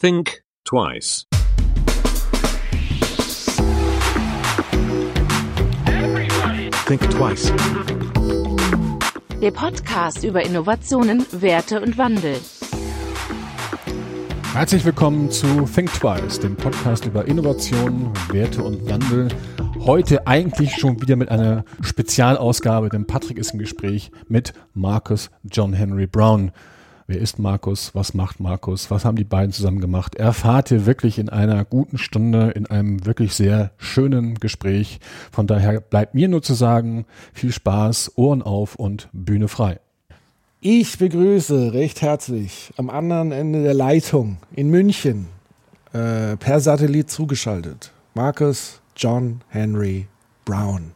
Think twice. Think twice. Der Podcast über Innovationen, Werte und Wandel. Herzlich willkommen zu Think Twice, dem Podcast über Innovation, Werte und Wandel. Heute eigentlich schon wieder mit einer Spezialausgabe, denn Patrick ist im Gespräch mit Marcus John Henry Brown. Wer ist Markus? Was macht Markus? Was haben die beiden zusammen gemacht? Erfahrt ihr wirklich in einer guten Stunde, in einem wirklich sehr schönen Gespräch. Von daher bleibt mir nur zu sagen, viel Spaß, Ohren auf und Bühne frei. Ich begrüße recht herzlich am anderen Ende der Leitung in München äh, per Satellit zugeschaltet Markus John Henry Brown.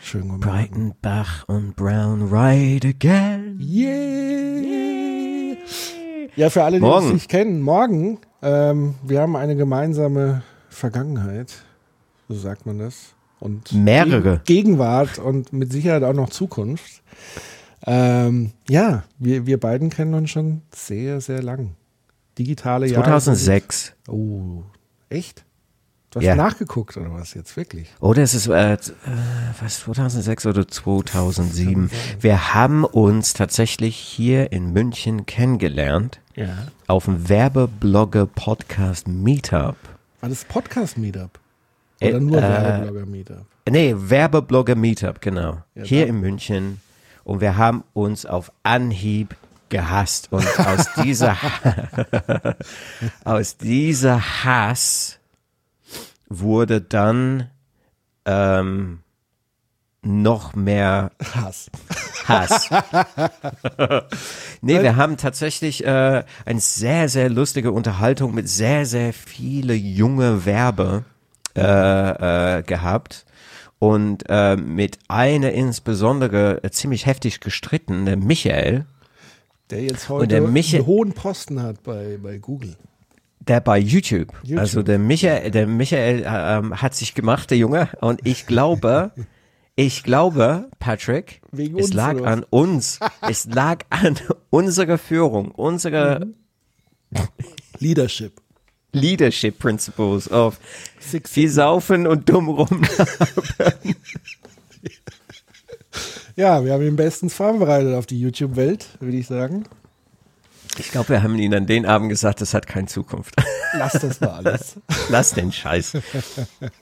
Schönen guten Morgen. Breitenbach und Brown ride again. Yeah. Ja, für alle, die Morgen. uns nicht kennen, morgen, ähm, wir haben eine gemeinsame Vergangenheit, so sagt man das. Und Mehrere. Geg Gegenwart und mit Sicherheit auch noch Zukunft. Ähm, ja, wir, wir beiden kennen uns schon sehr, sehr lang. Digitale Jahre. 2006. Oh, echt? Du hast Ja. nachgeguckt oder was jetzt wirklich? Oder ist es äh, äh, was 2006 oder 2007? Wir haben uns tatsächlich hier in München kennengelernt Ja. auf dem Werbeblogger Podcast Meetup. War das Podcast-Meetup? Äh, Oder nur äh, Werbeblogger-Meetup? Nee, Werbeblogger Meetup, genau. Ja, hier da- in München. Und wir haben uns auf Anhieb gehasst. Und aus dieser, aus dieser Hass wurde dann ähm, noch mehr Hass. Hass. nee, wir haben tatsächlich äh, eine sehr, sehr lustige Unterhaltung mit sehr, sehr viele junge Werbe äh, äh, gehabt. Und äh, mit einer insbesondere äh, ziemlich heftig gestritten, der Michael, Der jetzt heute einen hohen Posten hat bei, bei Google. Der bei YouTube. YouTube. Also der Michael, der Michael ähm, hat sich gemacht, der Junge. Und ich glaube, ich glaube, Patrick, Wegen es lag an uns. es lag an unserer Führung, unserer Mhm. Leadership. Leadership Principles of Six viel saufen und dumm rum. Ja, wir haben ihn bestens vorbereitet auf die YouTube-Welt, würde ich sagen. Ich glaube, wir haben ihnen an den Abend gesagt, das hat keine Zukunft. Lass das mal alles. Lass den Scheiß.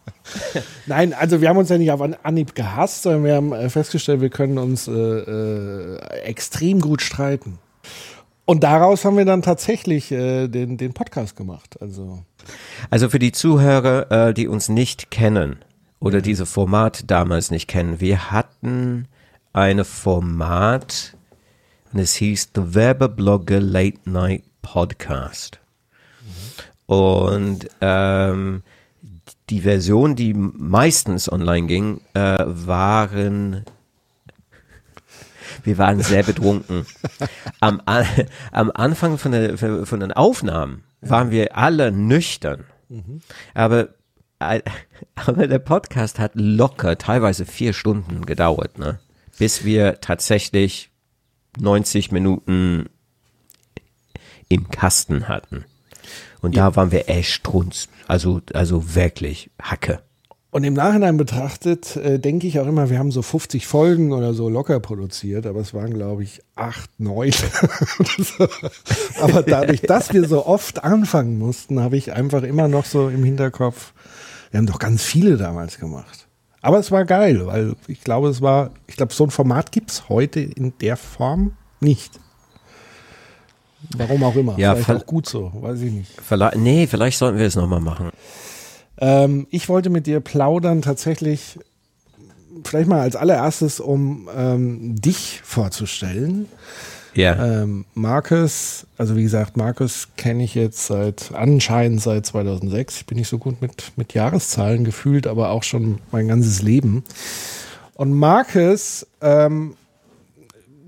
Nein, also wir haben uns ja nicht auf An- Anhieb gehasst, sondern wir haben äh, festgestellt, wir können uns äh, äh, extrem gut streiten. Und daraus haben wir dann tatsächlich äh, den, den Podcast gemacht. Also Also für die Zuhörer, äh, die uns nicht kennen oder dieses Format damals nicht kennen, wir hatten eine Format und es hieß The Werbeblogger Late Night Podcast. Und ähm, die Version, die meistens online ging, äh, waren wir waren sehr betrunken. Am, am Anfang von, der, von den Aufnahmen waren wir alle nüchtern. Aber, äh, aber der Podcast hat locker teilweise vier Stunden gedauert, ne? bis wir tatsächlich 90 Minuten im Kasten hatten. Und da waren wir echt strunz. Also, also wirklich Hacke. Und im Nachhinein betrachtet, äh, denke ich auch immer, wir haben so 50 Folgen oder so locker produziert, aber es waren, glaube ich, acht, neun. aber dadurch, dass wir so oft anfangen mussten, habe ich einfach immer noch so im Hinterkopf, wir haben doch ganz viele damals gemacht. Aber es war geil, weil ich glaube, es war, ich glaube, so ein Format gibt es heute in der Form nicht. Warum auch immer. Ja, Vielleicht auch gut so, weiß ich nicht. Vielleicht, nee, vielleicht sollten wir es nochmal machen. Ähm, ich wollte mit dir plaudern tatsächlich, vielleicht mal als allererstes, um ähm, dich vorzustellen. Ja. Ähm, Markus, also wie gesagt, Markus kenne ich jetzt seit, anscheinend seit 2006. Ich bin nicht so gut mit, mit Jahreszahlen gefühlt, aber auch schon mein ganzes Leben. Und Markus, ähm,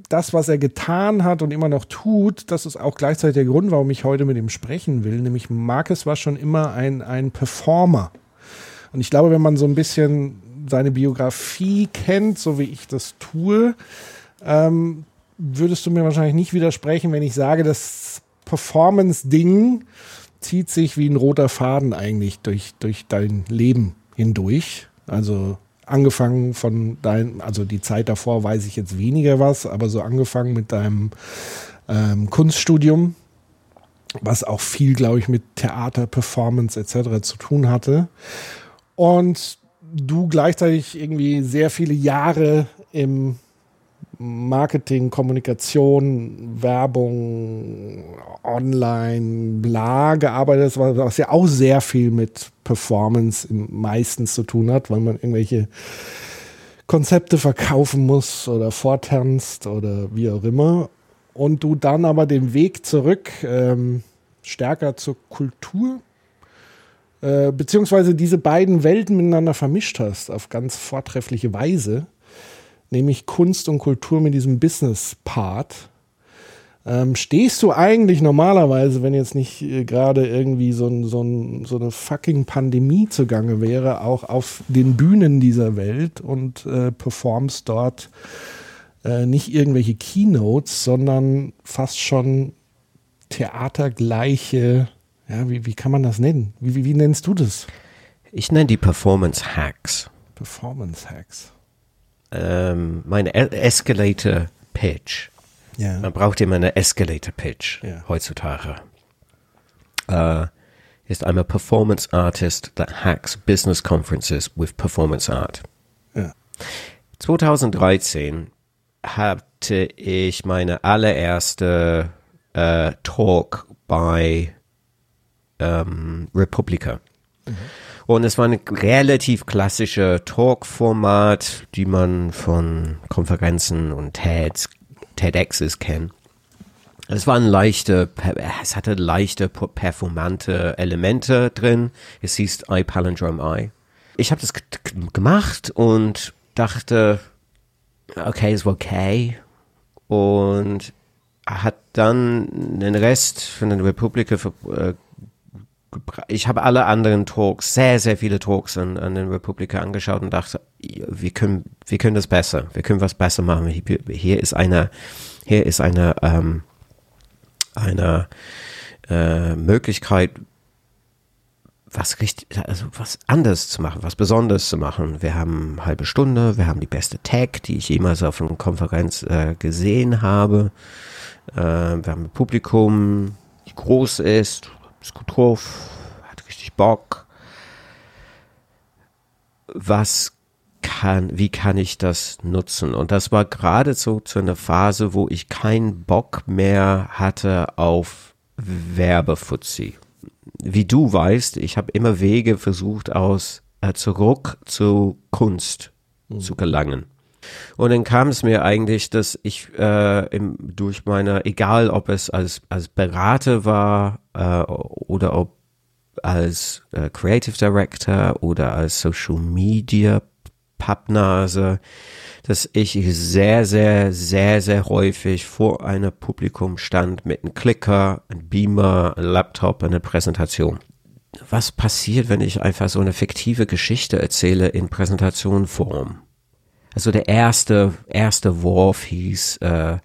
das, was er getan hat und immer noch tut, das ist auch gleichzeitig der Grund, warum ich heute mit ihm sprechen will. Nämlich Markus war schon immer ein, ein Performer. Und ich glaube, wenn man so ein bisschen seine Biografie kennt, so wie ich das tue, ähm, würdest du mir wahrscheinlich nicht widersprechen, wenn ich sage, das Performance-Ding zieht sich wie ein roter Faden eigentlich durch, durch dein Leben hindurch. Also angefangen von dein, also die Zeit davor weiß ich jetzt weniger was, aber so angefangen mit deinem ähm, Kunststudium, was auch viel, glaube ich, mit Theater, Performance etc. zu tun hatte. Und du gleichzeitig irgendwie sehr viele Jahre im Marketing, Kommunikation, Werbung, Online, bla gearbeitet hast, was ja auch sehr viel mit Performance meistens zu tun hat, weil man irgendwelche Konzepte verkaufen muss oder vortanzt oder wie auch immer. Und du dann aber den Weg zurück ähm, stärker zur Kultur äh, beziehungsweise diese beiden Welten miteinander vermischt hast auf ganz vortreffliche Weise nämlich Kunst und Kultur mit diesem Business-Part. Ähm, stehst du eigentlich normalerweise, wenn jetzt nicht äh, gerade irgendwie so, ein, so, ein, so, eine fucking Pandemie zugange wäre, auch auf den Bühnen dieser Welt und äh, performst dort äh, nicht irgendwelche Keynotes, sondern fast schon theatergleiche, ja, wie, wie kann man das nennen? Wie, wie, wie nennst du das? Ich nenne die Performance Hacks. Performance Hacks ähm, meine Escalator Pitch. Ja. Man braucht immer eine Escalator Pitch ja. heutzutage. Uh, ist I'm a performance artist that hacks business conferences with performance art. Ja. 2013 hatte ich meine allererste uh, Talk bei um, Republica. Mhm. Und es war ein relativ klassischer Talk-Format, die man von Konferenzen und TEDs, TEDx's kennt. Es waren leichte, es hatte leichte performante Elemente drin. Es hieß I Palindrome I. Ich habe das gemacht und dachte, okay, es war okay. Und hat dann den Rest von der Republik äh, ich habe alle anderen Talks, sehr, sehr viele Talks an, an den Republika angeschaut und dachte, wir können, wir können das besser, wir können was besser machen. Hier, ist eine, hier ist eine, ähm, eine äh, Möglichkeit, was richtig, also was anders zu machen, was Besonderes zu machen. Wir haben eine halbe Stunde, wir haben die beste Tag, die ich jemals auf einer Konferenz äh, gesehen habe. Äh, wir haben ein Publikum, die groß ist, ist gut drauf, hat richtig Bock. Was kann, wie kann ich das nutzen? Und das war gerade so zu einer Phase, wo ich keinen Bock mehr hatte auf Werbefuzzi. Wie du weißt, ich habe immer Wege versucht, aus äh, zurück zu Kunst mhm. zu gelangen. Und dann kam es mir eigentlich, dass ich äh, im, durch meine, egal ob es als, als Berater war äh, oder ob als äh, Creative Director oder als Social Media Pappnase, dass ich sehr, sehr, sehr, sehr häufig vor einem Publikum stand mit einem Klicker, einem Beamer, einem Laptop, einer Präsentation. Was passiert, wenn ich einfach so eine fiktive Geschichte erzähle in Präsentationform? Also der erste, erste Wurf hieß äh,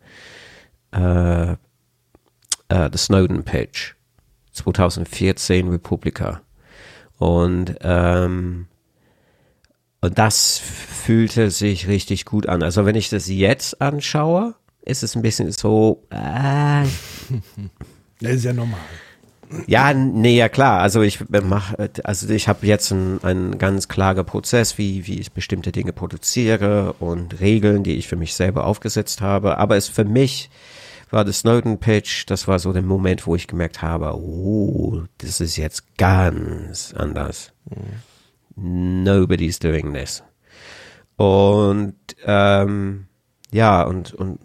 äh, äh, The Snowden Pitch 2014 Republika. Und, ähm, und das fühlte sich richtig gut an. Also wenn ich das jetzt anschaue, ist es ein bisschen so. Äh, das ist ja normal. Ja, nee, ja klar. Also ich mach, also ich habe jetzt einen, einen ganz klaren Prozess, wie, wie ich bestimmte Dinge produziere und Regeln, die ich für mich selber aufgesetzt habe. Aber es für mich war das Snowden Pitch, das war so der Moment, wo ich gemerkt habe, oh, das ist jetzt ganz anders. Mhm. Nobody's doing this. Und ähm, ja, und, und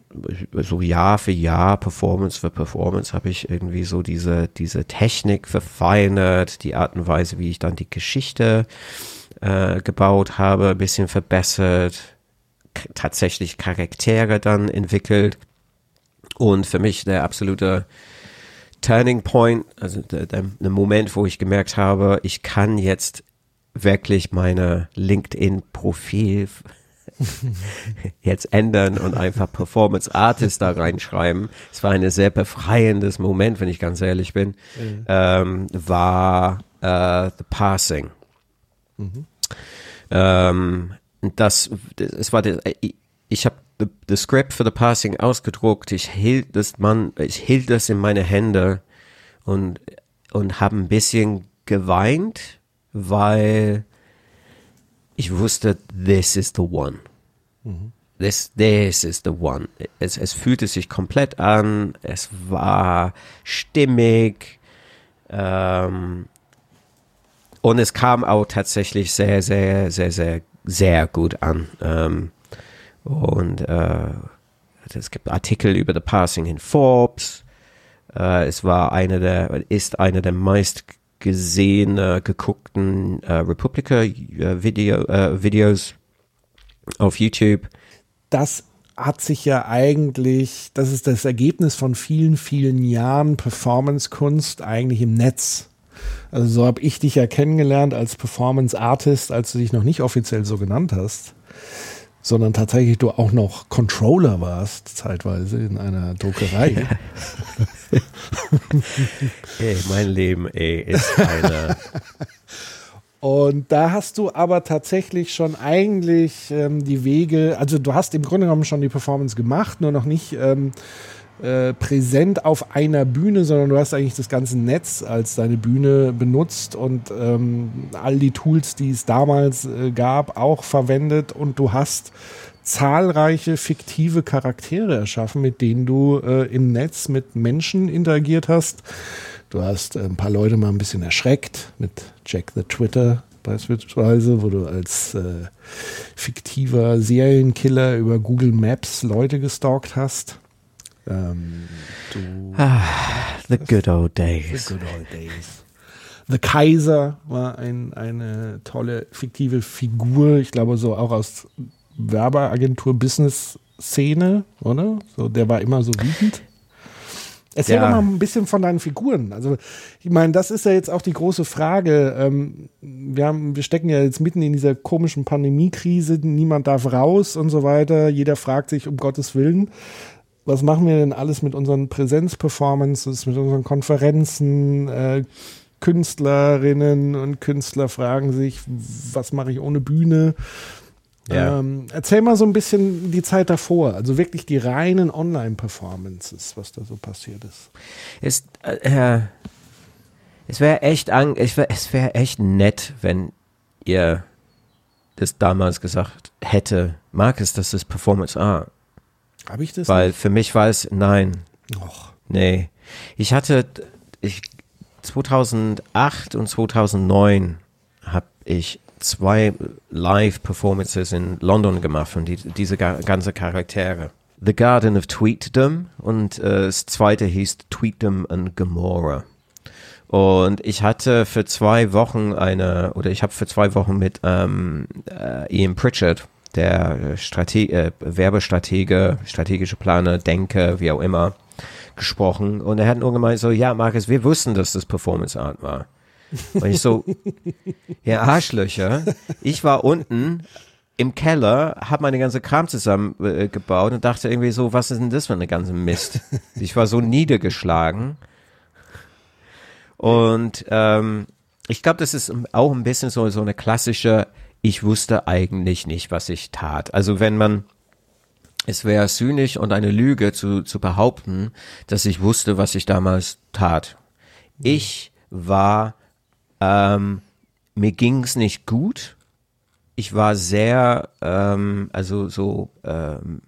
so Jahr für Jahr, Performance für Performance, habe ich irgendwie so diese, diese Technik verfeinert, die Art und Weise, wie ich dann die Geschichte äh, gebaut habe, ein bisschen verbessert, tatsächlich Charaktere dann entwickelt. Und für mich der absolute Turning Point, also der, der, der Moment, wo ich gemerkt habe, ich kann jetzt wirklich meine LinkedIn-Profil jetzt ändern und einfach Performance Artist da reinschreiben. Es war ein sehr befreiendes Moment, wenn ich ganz ehrlich bin, ähm, war äh, The Passing. Ähm, das, es war, das, ich, ich habe das Script für The Passing ausgedruckt. Ich hielt das, man, ich hielt das in meine Hände und und habe ein bisschen geweint, weil ich wusste, this is the one. This, this is the one. Es, es fühlte sich komplett an, es war stimmig ähm, und es kam auch tatsächlich sehr, sehr, sehr, sehr, sehr gut an. Ähm, und äh, es gibt Artikel über The Passing in Forbes. Äh, es war eine der, ist eine der meist gesehen, äh, geguckten äh, Republika äh, Video, äh, auf YouTube. das hat sich ja eigentlich, das ist das Ergebnis von vielen, vielen Jahren Performance-Kunst eigentlich im Netz. Also so habe ich dich ja kennengelernt als Performance-Artist, als du dich noch nicht offiziell so genannt hast, sondern tatsächlich du auch noch Controller warst, zeitweise in einer Druckerei. Ey, mein Leben, ey, ist eine. Und da hast du aber tatsächlich schon eigentlich ähm, die Wege, also du hast im Grunde genommen schon die Performance gemacht, nur noch nicht ähm, äh, präsent auf einer Bühne, sondern du hast eigentlich das ganze Netz als deine Bühne benutzt und ähm, all die Tools, die es damals äh, gab, auch verwendet und du hast zahlreiche fiktive Charaktere erschaffen, mit denen du äh, im Netz mit Menschen interagiert hast. Du hast äh, ein paar Leute mal ein bisschen erschreckt mit Jack the Twitter beispielsweise, wo du als äh, fiktiver Serienkiller über Google Maps Leute gestalkt hast. Ähm, du The good old The days. good old days. The Kaiser war ein, eine tolle fiktive Figur, ich glaube so auch aus Werbeagentur-Business-Szene, oder? So, der war immer so wütend. Erzähl Ja. doch mal ein bisschen von deinen Figuren. Also, ich meine, das ist ja jetzt auch die große Frage. Ähm, wir, haben, wir stecken ja jetzt mitten in dieser komischen Pandemiekrise. Niemand darf raus und so weiter. Jeder fragt sich, um Gottes Willen, was machen wir denn alles mit unseren Präsenzperformances, mit unseren Konferenzen? Äh, Künstlerinnen und Künstler fragen sich, was mache ich ohne Bühne? Ja. Ähm, erzähl mal so ein bisschen die Zeit davor, also wirklich die reinen Online-Performances, was da so passiert ist. Es, äh, es wäre echt, wär, es wäre echt nett, wenn ihr das damals gesagt hätte, Markus, das ist Performance Art. Habe ich das? Weil für mich war es, nein, Och, nee. Ich hatte, ich, 2008 und 2009 habe ich zwei Live-Performances in London gemacht von die, diese ga- ganze Charaktere. The Garden of Tweetdom und äh, das zweite hieß Tweetdom and Gomorrah. Und ich hatte für zwei Wochen eine, oder ich habe für zwei Wochen mit ähm, äh, Ian Pritchard, der Strate äh, Werbestratege, strategische Planer, Denker, wie auch immer, gesprochen. Und er hat nur gemeint so, ja, Markus, wir wussten, dass das Performance Art war. Und ich so, ja, Arschlöcher. Ich war unten im Keller, habe meine ganze Kram zusammen äh, und dachte irgendwie so, was ist denn das für eine ganze Mist? Ich war so niedergeschlagen. Und ähm, ich glaube, das ist auch ein bisschen so, so eine klassische, ich wusste eigentlich nicht, was ich tat. Also wenn man, es wäre zynisch und eine Lüge zu, zu behaupten, dass ich wusste, was ich damals tat. Ich war, ähm, mir ging's nicht gut. Ich war sehr, ähm, also so ähm,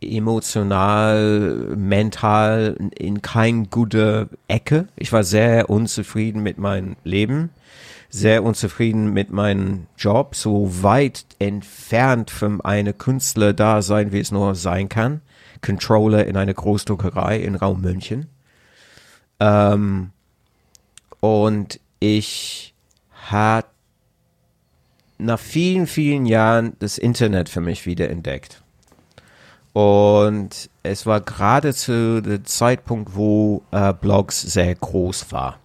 emotional, mental in kein gute Ecke. Ich war sehr unzufrieden mit meinem Leben, sehr unzufrieden mit meinem Job, so weit entfernt von einer Künstler da sein, wie es nur sein kann. Controller in einer Großdruckerei in Raum München. Ähm, und ich hat nach vielen, vielen Jahren das Internet für mich wieder entdeckt. Und es war gerade zu dem Zeitpunkt, wo äh, Blogs sehr groß war.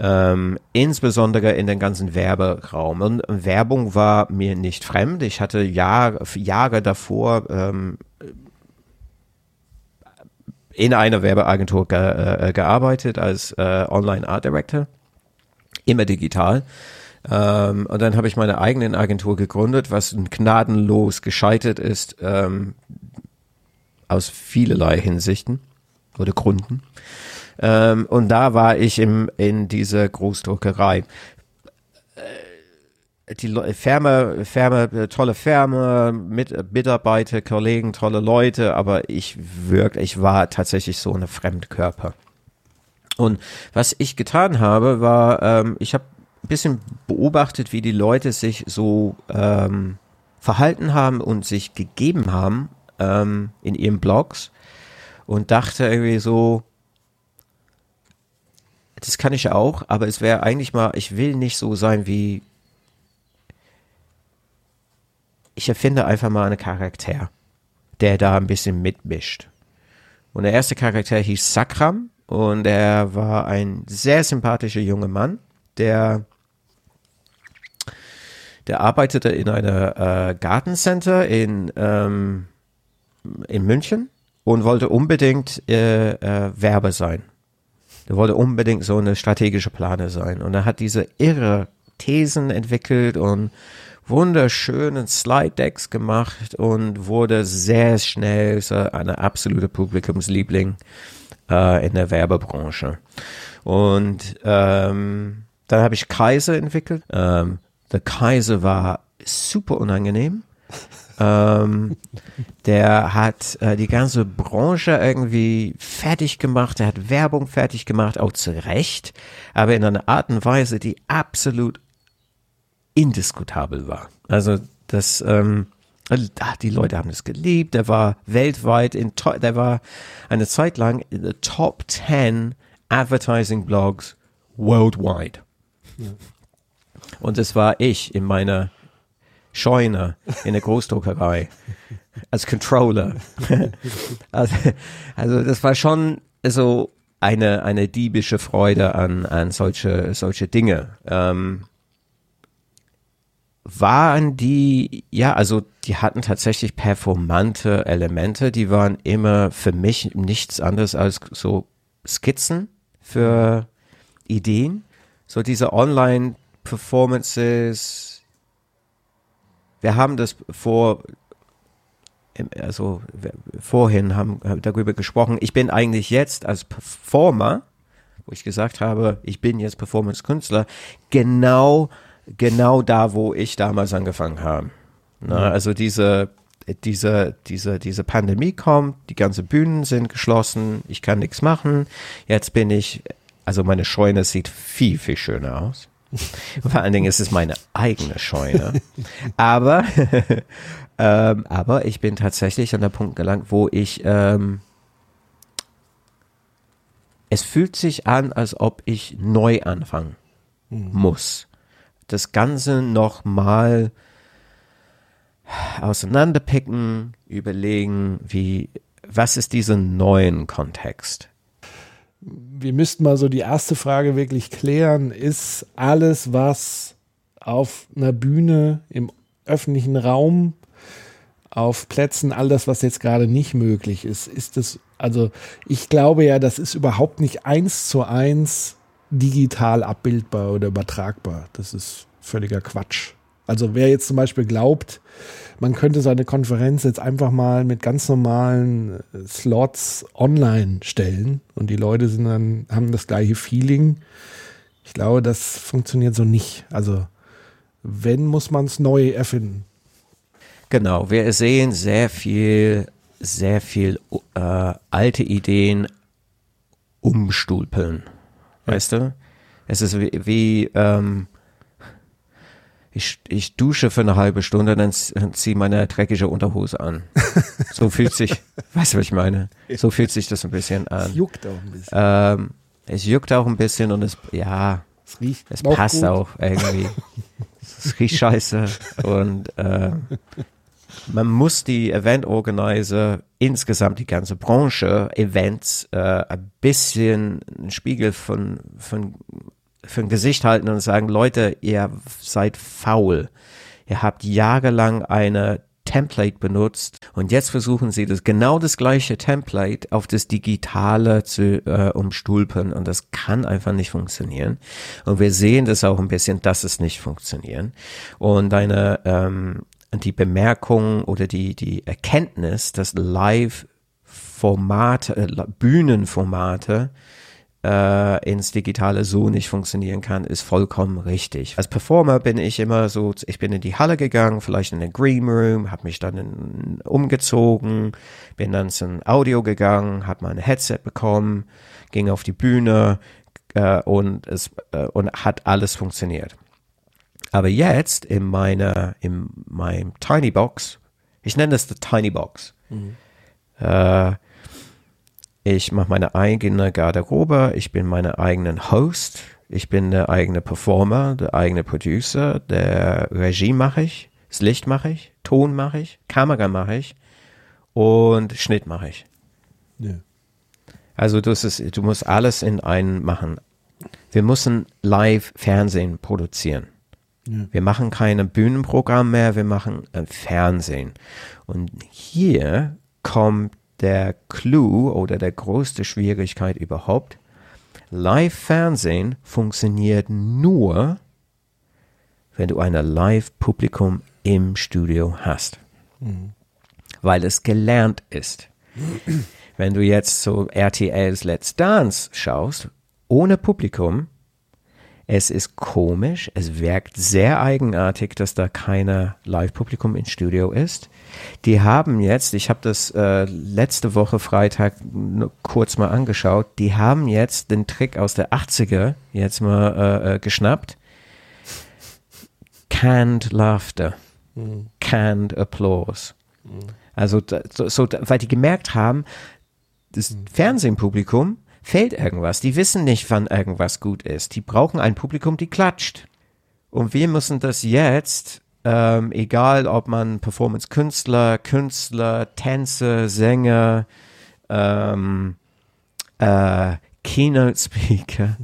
Ähm, insbesondere in den ganzen Werberaum. Und Werbung war mir nicht fremd. Ich hatte Jahr, Jahre davor ähm, in einer Werbeagentur ge äh, gearbeitet als äh, Online Art Director, immer digital. Ähm, und dann habe ich meine eigene Agentur gegründet, was gnadenlos gescheitert ist ähm, aus vielerlei Hinsichten oder Gründen. Ähm, und da war ich im, in dieser Großdruckerei. Äh, die Firma, Firma, tolle Firma, mit Mitarbeiter, Kollegen, tolle Leute, aber ich wirklich, ich war tatsächlich so eine Fremdkörper. Und was ich getan habe, war, ähm, ich habe ein bisschen beobachtet, wie die Leute sich so ähm, verhalten haben und sich gegeben haben ähm, in ihren Blogs und dachte irgendwie so, das kann ich auch, aber es wäre eigentlich mal, ich will nicht so sein wie, ich erfinde einfach mal einen Charakter, der da ein bisschen mitmischt. Und der erste Charakter hieß Sakram und er war ein sehr sympathischer junger Mann, der der arbeitete in einer äh, Gartencenter in, ähm, in München und wollte unbedingt äh, äh, Werber sein. Der wollte unbedingt so eine strategische Planer sein. Und er hat diese irre Thesen entwickelt und wunderschönen Slide Decks gemacht und wurde sehr schnell so eine absolute Publikumsliebling äh, in der Werbebranche. Und ähm, dann habe ich Kaiser entwickelt. Ähm, der Kaiser war super unangenehm. Ähm, der hat äh, die ganze Branche irgendwie fertig gemacht, er hat Werbung fertig gemacht, auch zu Recht, aber in einer Art und Weise, die absolut indiskutabel war. Also das, ähm, ach, die Leute haben es geliebt, der war weltweit in, der war eine Zeit lang in the top 10 Advertising Blogs worldwide. Ja. Und es war ich in meiner Scheune in der Großdruckerei als Controller. also, also das war schon so eine, eine diebische Freude an, an solche, solche Dinge. Ähm, waren die, ja, also die hatten tatsächlich performante Elemente, die waren immer für mich nichts anderes als so Skizzen für Ideen. So diese Online- Performances. Wir haben das vor, also vorhin haben darüber gesprochen. Ich bin eigentlich jetzt als Performer, wo ich gesagt habe, ich bin jetzt Performance-Künstler, genau, genau da, wo ich damals angefangen habe. Na, mhm. Also diese, diese, diese, diese Pandemie kommt, die ganzen Bühnen sind geschlossen, ich kann nichts machen. Jetzt bin ich, also meine Scheune sieht viel, viel schöner aus. Vor allen Dingen ist es meine eigene Scheune. aber, ähm, aber ich bin tatsächlich an der Punkt gelangt, wo ich, ähm, es fühlt sich an, als ob ich neu anfangen mhm. muss. Das Ganze nochmal auseinanderpicken, überlegen, wie, was ist dieser neuen Kontext? Wir müssten mal so die erste Frage wirklich klären, ist alles, was auf einer Bühne, im öffentlichen Raum, auf Plätzen, all das, was jetzt gerade nicht möglich ist, ist es, also ich glaube ja, das ist überhaupt nicht eins zu eins digital abbildbar oder übertragbar. Das ist völliger Quatsch. Also wer jetzt zum Beispiel glaubt, man könnte seine Konferenz jetzt einfach mal mit ganz normalen äh, Slots online stellen und die Leute sind dann, haben das gleiche Feeling. Ich glaube, das funktioniert so nicht. Also wenn, muss man es neu erfinden. Genau, wir sehen sehr viel, sehr viel äh, alte Ideen umstulpeln. Weißt du? Es ist wie, wie ähm, ich, ich dusche für eine halbe Stunde, dann ziehe meine dreckige Unterhose an. So fühlt sich, weißt du, was ich meine? So fühlt sich das ein bisschen an. Es juckt auch ein bisschen. Ähm, es juckt auch ein bisschen und es, ja, es, riecht es passt gut. auch irgendwie. es riecht scheiße und äh, man muss die Event-Organizer, insgesamt die ganze Branche, Events, äh, ein bisschen einen Spiegel von, von für ein Gesicht halten und sagen, Leute, ihr seid faul. Ihr habt jahrelang eine Template benutzt und jetzt versuchen sie das genau das gleiche Template auf das Digitale zu äh, umstülpen und das kann einfach nicht funktionieren. Und wir sehen das auch ein bisschen, dass es nicht funktionieren. Und eine ähm, die Bemerkung oder die die Erkenntnis, dass Live Formate, äh, Bühnenformate äh, ins Digitale so nicht funktionieren kann, ist vollkommen richtig. Als Performer bin ich immer so, ich bin in die Halle gegangen, vielleicht in den Green Room, habe mich dann in, umgezogen, bin dann zum Audio gegangen, habe mein Headset bekommen, ging auf die Bühne äh, und es äh, und hat alles funktioniert. Aber jetzt in meiner in meinem Tiny Box, ich nenne das die Tiny Box. Mhm. Äh, ich mache meine eigene Garderobe, ich bin meine eigenen Host, ich bin der eigene Performer, der eigene Producer, der Regie mache ich, das Licht mache ich, Ton mache ich, Kamera mache ich und Schnitt mache ich. Ja. Also das ist, du musst alles in einen machen. Wir müssen live Fernsehen produzieren. Ja. Wir machen keine Bühnenprogramm mehr, wir machen äh, Fernsehen. Und hier kommt der Clou oder der größte Schwierigkeit überhaupt. Live-Fernsehen funktioniert nur, wenn du ein Live-Publikum im Studio hast. Mhm. Weil es gelernt ist. wenn du jetzt so RTLs Let's Dance schaust, ohne Publikum, es ist komisch, es wirkt sehr eigenartig, dass da keiner Live-Publikum im Studio ist. Die haben jetzt, ich habe das äh, letzte Woche Freitag kurz mal angeschaut, die haben jetzt den Trick aus der 80er jetzt mal äh, äh, geschnappt. Canned Laughter, mhm. Canned Applause. Mhm. Also so, so, weil die gemerkt haben, das mhm. Fernsehpublikum fehlt irgendwas. Die wissen nicht, wann irgendwas gut ist. Die brauchen ein Publikum, die klatscht. Und wir müssen das jetzt, ähm, egal ob man Performance-Künstler, Künstler, Tänzer, Sänger, ähm, äh, Keynote-Speaker,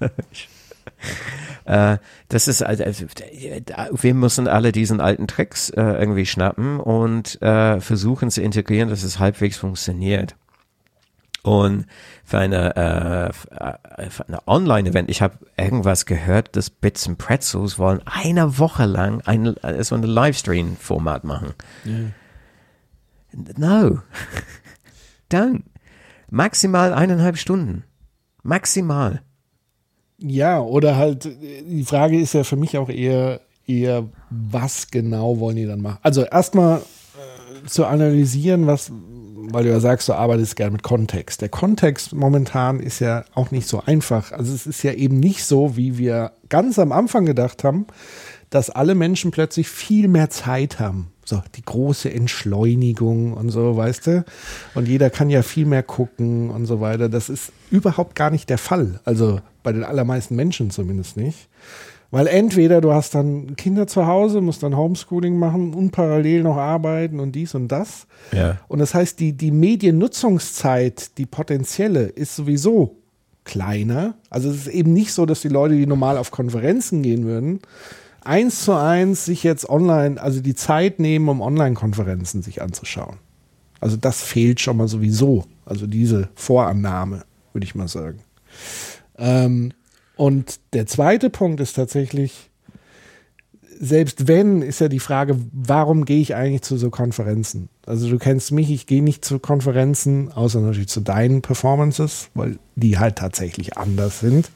äh, das ist, also, wir müssen alle diesen alten Tricks äh, irgendwie schnappen und äh, versuchen zu integrieren, dass es halbwegs funktioniert. Und für eine, äh, für eine Online-Event, ich habe irgendwas gehört, dass Bits and Pretzels wollen eine Woche lang ein, so ein Livestream-Format machen. Yeah. No. Don't. Maximal eineinhalb Stunden. Maximal. Ja, oder halt, die Frage ist ja für mich auch eher, eher, was genau wollen die dann machen? Also erstmal äh, zu analysieren, was, weil du ja sagst, du arbeitest gerne mit Kontext. Der Kontext momentan ist ja auch nicht so einfach. Also es ist ja eben nicht so, wie wir ganz am Anfang gedacht haben, dass alle Menschen plötzlich viel mehr Zeit haben. So, die große Entschleunigung und so, weißt du? Und jeder kann ja viel mehr gucken und so weiter. Das ist überhaupt gar nicht der Fall. Also bei den allermeisten Menschen zumindest nicht. Weil entweder du hast dann Kinder zu Hause, musst dann Homeschooling machen und parallel noch arbeiten und dies und das. Ja. Und das heißt, die, die Mediennutzungszeit, die potenzielle, ist sowieso kleiner. Also es ist eben nicht so, dass die Leute, die normal auf Konferenzen gehen würden, eins zu eins sich jetzt online, also die Zeit nehmen, um Online-Konferenzen sich anzuschauen. Also das fehlt schon mal sowieso. Also diese Vorannahme, würde ich mal sagen. Ähm, und der zweite Punkt ist tatsächlich, selbst wenn, ist ja die Frage, warum gehe ich eigentlich zu so Konferenzen? Also du kennst mich, ich gehe nicht zu Konferenzen, außer natürlich zu deinen Performances, weil die halt tatsächlich anders sind.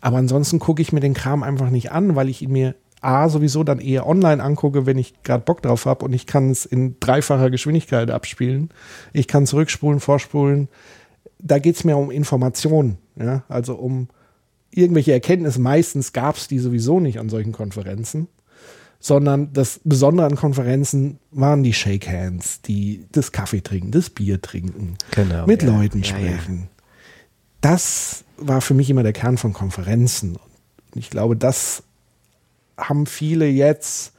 Aber ansonsten gucke ich mir den Kram einfach nicht an, weil ich ihn mir A sowieso dann eher online angucke, wenn ich gerade Bock drauf habe und ich kann es in dreifacher Geschwindigkeit abspielen. Ich kann zurückspulen, vorspulen. Da geht es mir um Informationen, ja, also um irgendwelche Erkenntnisse. Meistens gab es die sowieso nicht an solchen Konferenzen, sondern das Besondere an Konferenzen waren die Shake Hands, die das Kaffee trinken, das Bier trinken, genau, mit ja. Leuten sprechen. Ja, ja. Das war für mich immer der Kern von Konferenzen. Und ich glaube, das haben viele jetzt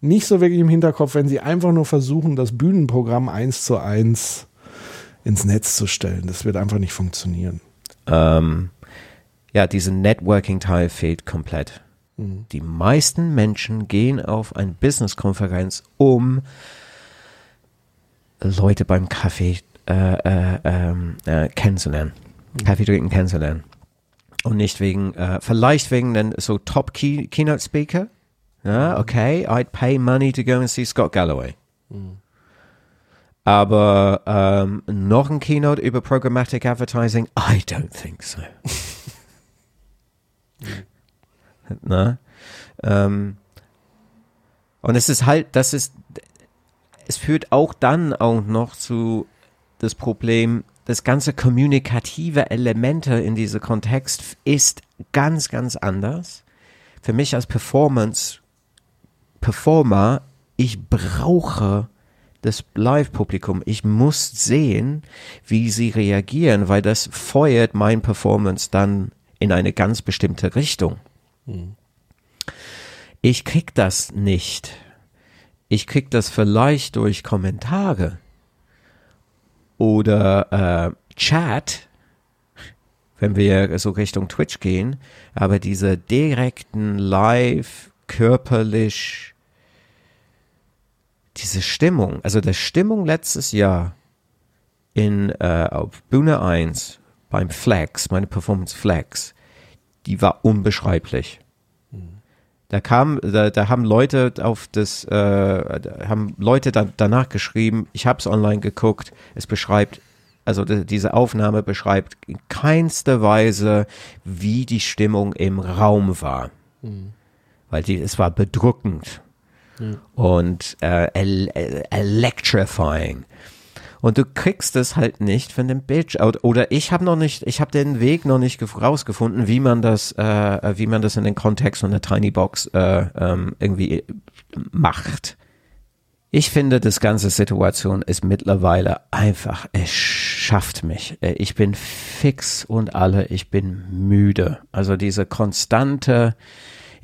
nicht so wirklich im Hinterkopf, wenn sie einfach nur versuchen, das Bühnenprogramm eins zu eins ins Netz zu stellen. Das wird einfach nicht funktionieren. Ähm, ja, dieser Networking-Teil fehlt komplett. Die meisten Menschen gehen auf eine Business-Konferenz, um Leute beim Kaffee äh, äh, ähm, äh, kennenzulernen, Kaffee trinken kennenzulernen. Und nicht wegen, äh, vielleicht wegen den so Top Key Keynote Speaker. Ja, okay, I'd pay money to go and see Scott Galloway. Aber ähm, noch ein Keynote über Programmatic Advertising? I don't think so. Na? Ähm, und es ist halt, das ist, es führt auch dann auch noch zu das Problem, das ganze kommunikative Elemente in diesem Kontext ist ganz, ganz anders. Für mich als Performance Performer, ich brauche das Live-Publikum. Ich muss sehen, wie sie reagieren, weil das feuert mein Performance dann in eine ganz bestimmte Richtung. Ich krieg das nicht. Ich krieg das vielleicht durch Kommentare oder äh, Chat, wenn wir so Richtung Twitch gehen, aber diese direkten Live, körperlich, diese Stimmung, also der Stimmung letztes Jahr in äh, auf Bühne 1 beim Flex, meine Performance Flex, die war unbeschreiblich. Da kam, da, da haben Leute auf das, äh, haben Leute da, danach geschrieben, ich habe es online geguckt, es beschreibt, also die, diese Aufnahme beschreibt in keinster Weise, wie die Stimmung im Raum war. Weil die, es war bedrückend und äh, el electrifying. Und du kriegst es halt nicht von dem Bildschirm. Oder ich habe noch nicht, ich habe den Weg noch nicht gef- rausgefunden, wie man das, äh, wie man das in den Kontext von der Tiny Box äh, ähm, irgendwie äh, macht. Ich finde, das ganze Situation ist mittlerweile einfach, es schafft mich. Äh, Ich bin fix und alle, ich bin müde. Also diese konstante,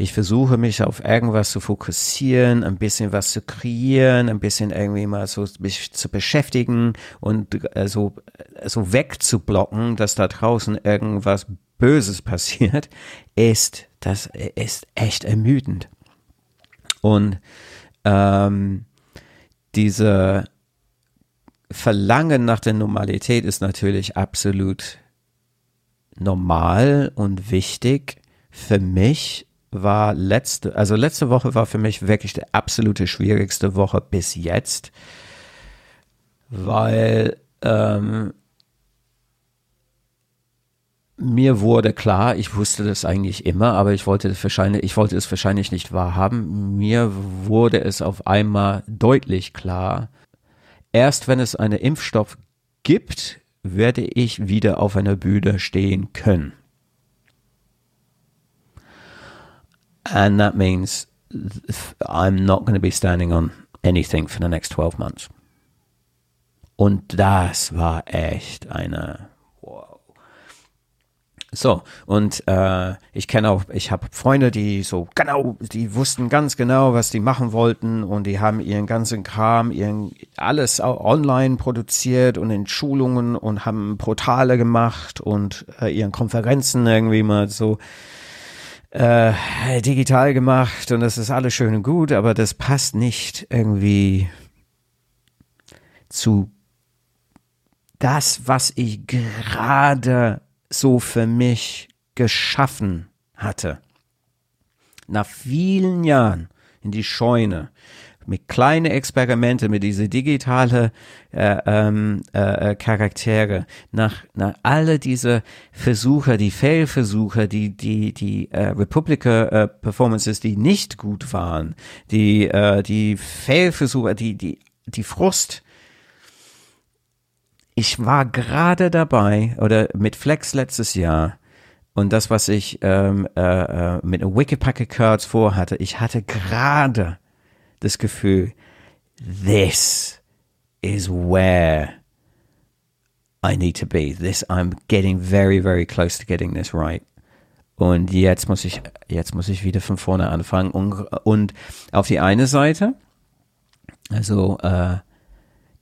ich versuche mich auf irgendwas zu fokussieren, ein bisschen was zu kreieren, ein bisschen irgendwie mal so mich zu beschäftigen und äh, so, äh, so wegzublocken, dass da draußen irgendwas Böses passiert, ist, das ist echt ermüdend. Und ähm, diese Verlangen nach der Normalität ist natürlich absolut normal und wichtig. Für mich war letzte, also letzte Woche war für mich wirklich die absolute schwierigste Woche bis jetzt, weil ähm, mir wurde klar, ich wusste das eigentlich immer, aber ich wollte das wahrscheinlich, ich wollte es wahrscheinlich nicht wahrhaben. Mir wurde es auf einmal deutlich klar. Erst wenn es einen Impfstoff gibt, werde ich wieder auf einer Bühne stehen können. And that means I'm not going to be standing on anything for the next 12 months. Und das war echt eine wow. So, und äh, ich kenne auch, ich habe Freunde, die so genau, die wussten ganz genau, was die machen wollten und die haben ihren ganzen Kram, ihren alles online produziert und in Schulungen und haben Portale gemacht und äh, ihren Konferenzen irgendwie mal so äh, digital gemacht und das ist alles schön und gut, aber das passt nicht irgendwie zu das, was ich gerade so für mich geschaffen hatte. Nach vielen Jahren in die Scheune mit kleinen Experimente, mit diese digitale äh, ähm, äh, Charaktere, nach, nach alle diese Versuche, die Fail-Versuche, die die die äh, Republica äh, Performances, die nicht gut waren, die äh, die Fail-Versuche, die die die Frust, ich war gerade dabei oder mit Flex letztes Jahr und das, was ich ähm, äh, äh, mit Wikipacket Cards vorhatte, ich hatte gerade das Gefühl, this is where I need to be. This I'm getting very, very close to getting this right. Und jetzt muss ich, jetzt muss ich wieder von vorne anfangen. Und, und auf die eine Seite, also äh,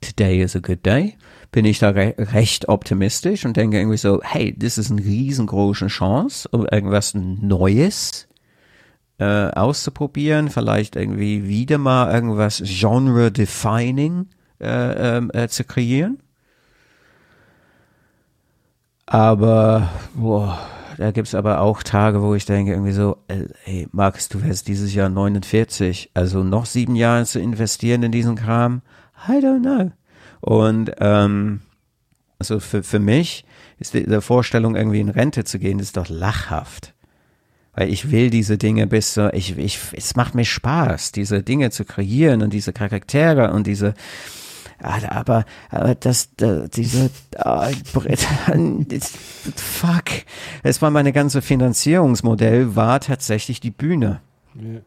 today is a good day, bin ich da re recht optimistisch und denke irgendwie so, hey, das ist eine riesengroße Chance, um irgendwas Neues äh, auszuprobieren, vielleicht irgendwie wieder mal irgendwas Genre-defining äh, ähm, äh, zu kreieren. Aber boah, da gibt's aber auch Tage, wo ich denke irgendwie so, äh, ey, Markus, du wärst dieses Jahr 49, also noch sieben Jahre zu investieren in diesen Kram, I don't know. Und ähm, also für, für mich ist die, die Vorstellung, irgendwie in Rente zu gehen, ist doch lachhaft. Weil ich will diese Dinge bis so, ich, ich, es macht mir Spaß, diese Dinge zu kreieren und diese Charaktere und diese, aber, aber das, das diese, oh, fuck, es war meine ganze Finanzierungsmodell war tatsächlich die Bühne. Ja.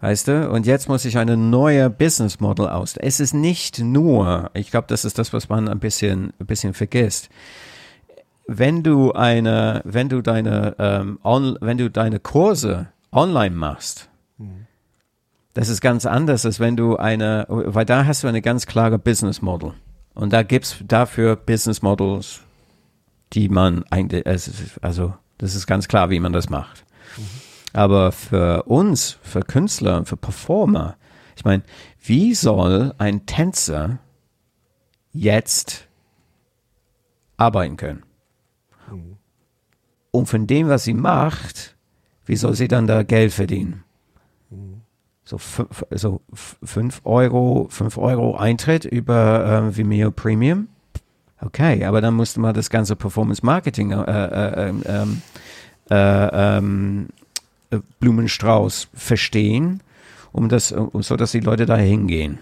Weißt du? Und jetzt muss ich eine neue Business Model aus. Es ist nicht nur, ich glaube, das ist das, was man ein bisschen, ein bisschen vergisst. Wenn du eine, wenn du deine, ähm, on, wenn du deine Kurse online machst, mhm. das ist ganz anders, als wenn du eine, weil da hast du eine ganz klare Business Model. Und da gibt's dafür Business Models, die man eigentlich, also, das ist ganz klar, wie man das macht. Mhm. Aber für uns, für Künstler, für Performer, ich meine, wie soll ein Tänzer jetzt arbeiten können? Und von dem, was sie macht, wie soll sie dann da Geld verdienen? So, fünf, so fünf Euro, fünf Euro Eintritt über ähm, Vimeo Premium. Okay, aber dann musste man das ganze Performance Marketing äh, äh, ähm, ähm, äh, ähm, Blumenstrauß verstehen, um das, so dass die Leute da hingehen.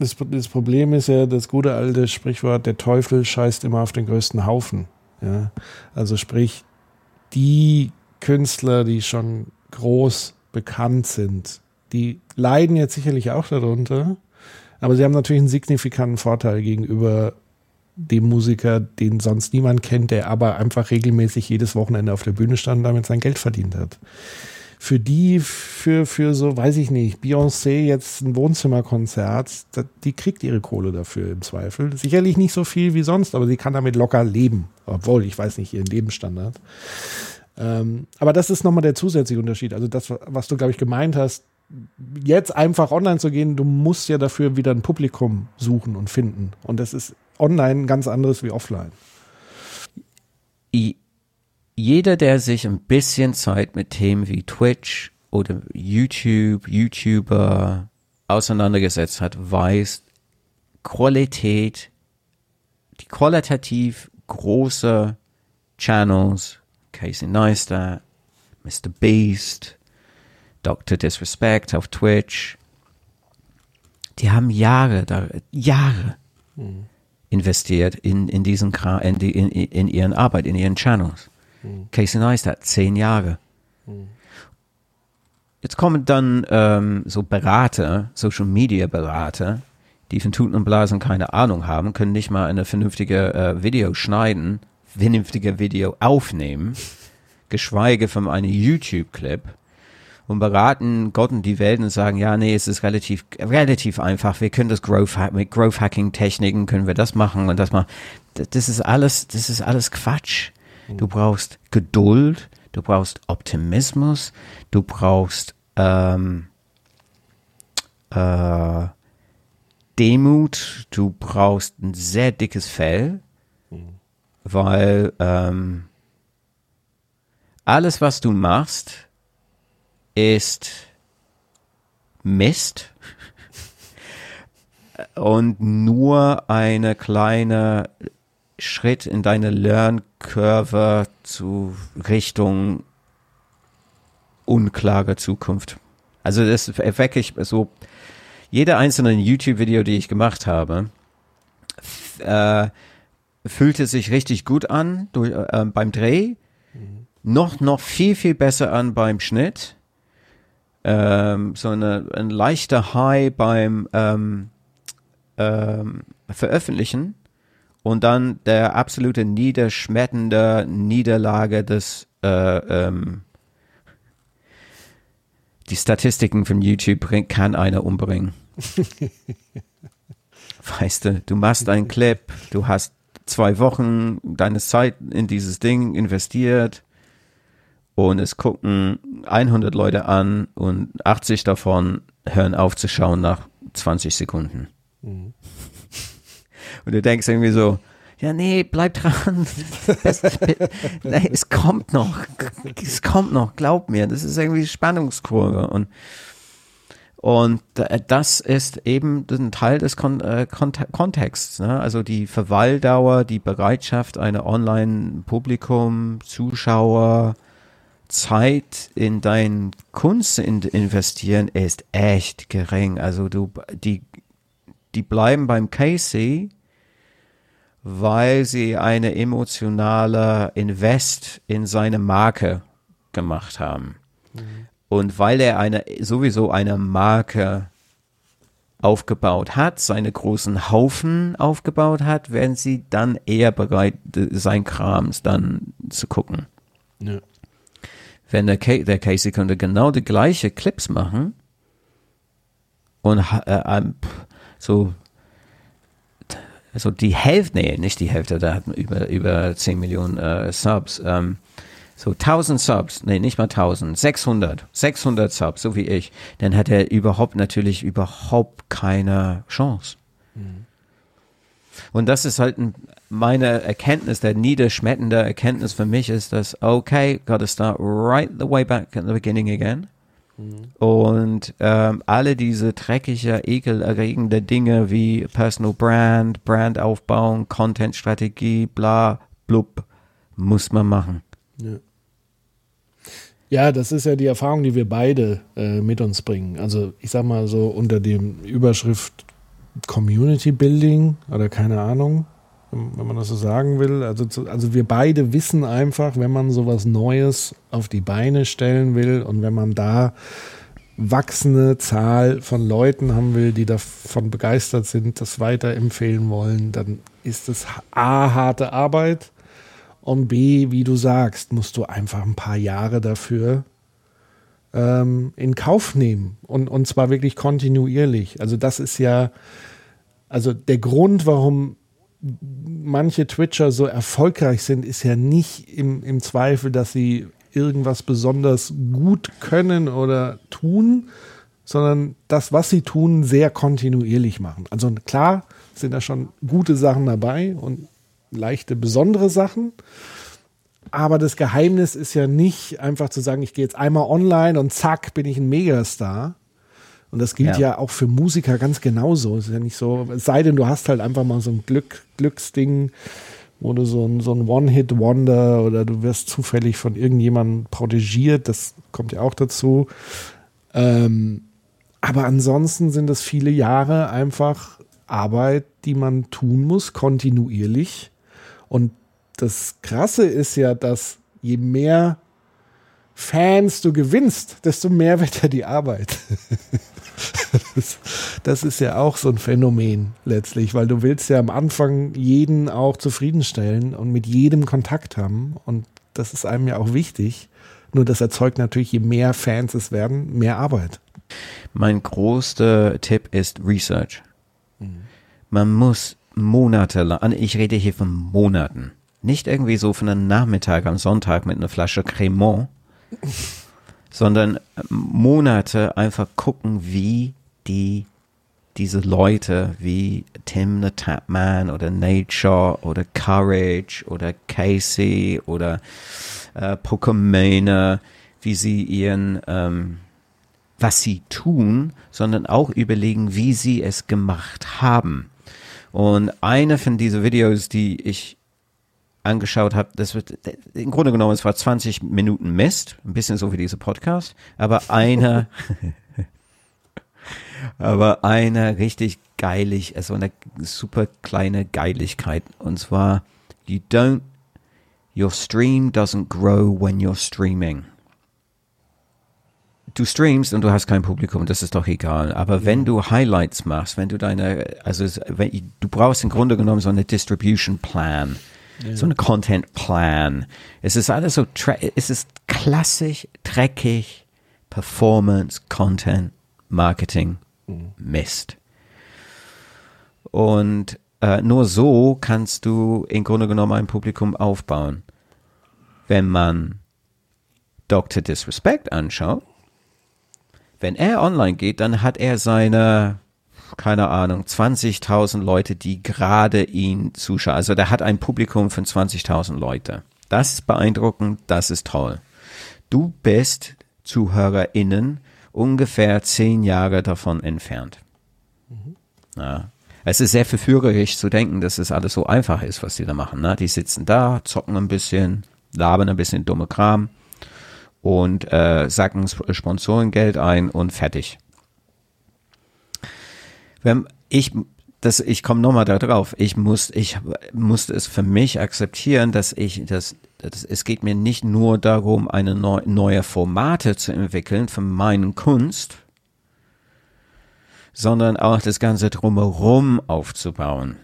Das, das, Problem ist ja das gute alte Sprichwort, der Teufel scheißt immer auf den größten Haufen. Ja? Also sprich, die Künstler, die schon groß bekannt sind, die leiden jetzt sicherlich auch darunter, aber sie haben natürlich einen signifikanten Vorteil gegenüber dem Musiker, den sonst niemand kennt, der aber einfach regelmäßig jedes Wochenende auf der Bühne stand und damit sein Geld verdient hat. Für die, für, für so, weiß ich nicht, Beyoncé jetzt ein Wohnzimmerkonzert, die kriegt ihre Kohle dafür im Zweifel. Sicherlich nicht so viel wie sonst, aber sie kann damit locker leben. Obwohl, ich weiß nicht, ihren Lebensstandard. Ähm, aber das ist nochmal der zusätzliche Unterschied. Also das, was du, glaube ich, gemeint hast, jetzt einfach online zu gehen, du musst ja dafür wieder ein Publikum suchen und finden. Und das ist online ganz anderes wie offline. Jeder, der sich ein bisschen Zeit mit Themen wie Twitch oder YouTube, YouTuber auseinandergesetzt hat, weiß, Qualität, die qualitativ große Channels, Casey Neistat, Mr. Beast, Dr. Disrespect auf Twitch, die haben Jahre, da, Jahre mhm investiert in, in diesen in, die, in, in ihren Arbeit, in ihren Channels. Mhm. Casey Neistat, zehn Jahre. Mhm. Jetzt kommen dann ähm, so Berater, Social Media Berater, die von Tuten und Blasen keine Ahnung haben, können nicht mal eine vernünftige äh, Video schneiden, vernünftige Video aufnehmen, geschweige von einem YouTube-Clip und beraten Gott und die Welt und sagen, ja, nee, es ist relativ, relativ einfach. Wir können das Growth, mit Growth Hacking Techniken können wir das machen und das machen. Das ist alles, das ist alles Quatsch. Du brauchst Geduld, du brauchst Optimismus, du brauchst, ähm, äh, Demut, du brauchst ein sehr dickes Fell, weil ähm, alles, was du machst, ist Mist. Und nur eine kleine Schritt in deine Lernkurve zu Richtung unklare Zukunft. Also das ist wirklich so, jede einzelne YouTube-Video, die ich gemacht habe, äh, fühlte sich richtig gut an durch, äh, beim Dreh, mhm. noch, noch viel, viel besser an beim Schnitt ähm, so eine, ein leichter High beim ähm, ähm, Veröffentlichen und dann der absolute niederschmetternde Niederlage des äh, ähm, die Statistiken von YouTube kann einer umbringen. Weißt du, du machst einen Clip, du hast zwei Wochen deine Zeit in dieses Ding investiert und es gucken 100 Leute an und 80 davon hören auf zu schauen nach 20 Sekunden. Mhm. Und du denkst irgendwie so, ja, nee, bleib dran. Es, nee, es kommt noch. Es kommt noch, glaub mir. Das ist irgendwie Spannungskurve. Und, und das ist eben ein Teil des Kon äh, Kontexts. Ne? Also die Verweildauer, die Bereitschaft einer Online-Publikum, Zuschauer, Zeit in dein Kunst in investieren ist echt gering. Also du, die, die bleiben beim Casey weil sie eine emotionale Invest in seine Marke gemacht haben. Mhm. Und weil er eine, sowieso eine Marke aufgebaut hat, seine großen Haufen aufgebaut hat, werden sie dann eher bereit, sein Krams dann zu gucken. Ja. Wenn der, der Casey könnte genau die gleiche Clips machen und äh, so also die Hälfte, nee, nicht die Hälfte, da hat man über, über 10 Millionen äh, Subs. Ähm, so 1000 Subs, nee, nicht mal 1000, 600, 600 Subs, so wie ich, dann hat er überhaupt natürlich überhaupt keine Chance. Mhm. Und das ist halt meine Erkenntnis, der niederschmetternde Erkenntnis für mich ist, dass, okay, gotta start right the way back at the beginning again. Und ähm, alle diese dreckige, ekelerregende Dinge wie Personal Brand, Brand aufbauen, Content-Strategie, bla, blub, muss man machen. Ja. Ja, das ist ja die Erfahrung, die wir beide äh, mit uns bringen. Also ich sag mal so unter dem Überschrift Community Building oder keine Ahnung, wenn man das so sagen will. Also, also wir beide wissen einfach, wenn man sowas Neues auf die Beine stellen will und wenn man da wachsende Zahl von Leuten haben will, die davon begeistert sind, das weiterempfehlen wollen, dann ist es A, harte Arbeit und B, wie du sagst, musst du einfach ein paar Jahre dafür ähm, in Kauf nehmen und, und zwar wirklich kontinuierlich. Also das ist ja, also der Grund, warum manche Twitcher so erfolgreich sind, ist ja nicht im, im Zweifel, dass sie irgendwas besonders gut können oder tun, sondern das, was sie tun, sehr kontinuierlich machen. Also klar sind da schon gute Sachen dabei und leichte, besondere Sachen. Aber das Geheimnis ist ja nicht einfach zu sagen, ich gehe jetzt einmal online und zack, bin ich ein Megastar, und das gilt ja. ja, auch für Musiker ganz genauso. Es ist ja nicht so, es sei denn, du hast halt einfach mal so ein Glück, Glücksding, wo du so ein, so ein One-Hit-Wonder oder du wirst zufällig von irgendjemandem protegiert, das kommt ja auch dazu. Ähm, aber ansonsten sind das viele Jahre einfach Arbeit, die man tun muss, kontinuierlich. Und das Krasse ist ja, dass je mehr Fans du gewinnst, desto mehr wird ja die Arbeit. das, ist ja auch so ein Phänomen letztlich, weil du willst ja am Anfang jeden auch zufriedenstellen und mit jedem Kontakt haben. Und das ist einem ja auch wichtig. Nur das erzeugt natürlich, je mehr Fans es werden, mehr Arbeit. Mein größter Tipp ist Research. Mhm. Man muss monatelang, ich rede hier von Monaten, nicht irgendwie so von einem Nachmittag am Sonntag mit einer Flasche Cremant, sondern Monate einfach gucken, wie die diese Leute wie Tim the Tapman oder Nature oder Courage oder Casey oder äh, Pokémon, wie sie ihren, ähm, was sie tun, sondern auch überlegen, wie sie es gemacht haben. Und eine von diesen Videos, die ich angeschaut habe, das wird, im Grunde genommen, es war 20 Minuten Mist, ein bisschen so wie dieser Podcast, aber eine, aber eine richtig geilig, also eine super kleine Geiligkeit. Und zwar, you don't, your stream doesn't grow when you're streaming. Du streamst und du hast kein Publikum, das ist doch egal. Aber wenn du Highlights machst, wenn du deine, also wenn, du brauchst im Grunde genommen so eine Distribution Plan ja. so ein Content Plan. Es ist alles so, es ist klassisch, dreckig, Performance, Content, Marketing, mhm. Mist. Und äh, nur so kannst du im Grunde genommen ein Publikum aufbauen. Wenn man Dr. Disrespect anschaut, wenn er online geht, dann hat er seine, keine Ahnung, 20.000 Leute, die gerade ihn zuschauen. Also der hat ein Publikum von 20.000 Leute. Das ist beeindruckend, das ist toll. Du bist ZuhörerInnen ungefähr zehn Jahre davon entfernt. Ja. Es ist sehr verführerisch zu denken, dass es alles so einfach ist, was die da machen. Ne? Die sitzen da, zocken ein bisschen, labern ein bisschen dumme Kram und äh, sacken Sponsorengeld ein und fertig. Wenn ich das, ich komme nochmal da drauf. Ich muss, ich musste es für mich akzeptieren, dass ich, dass, dass es geht mir nicht nur darum, eine neu, neue Formate zu entwickeln für meine Kunst, sondern auch das ganze drumherum aufzubauen.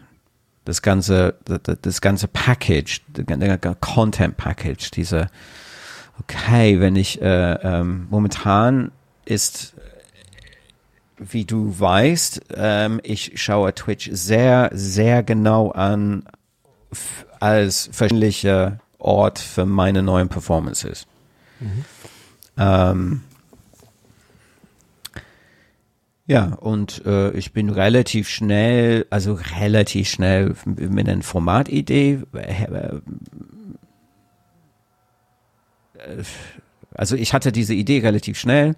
Das ganze, das, das ganze Package, der Content Package, diese, okay, wenn ich, äh, ähm, momentan ist wie du weißt, ähm, ich schaue Twitch sehr, sehr genau an als verschiedentlicher Ort für meine neuen Performances. Mhm. Ähm, ja, und äh, ich bin relativ schnell, also relativ schnell mit einer Formatidee. Äh, also ich hatte diese Idee relativ schnell.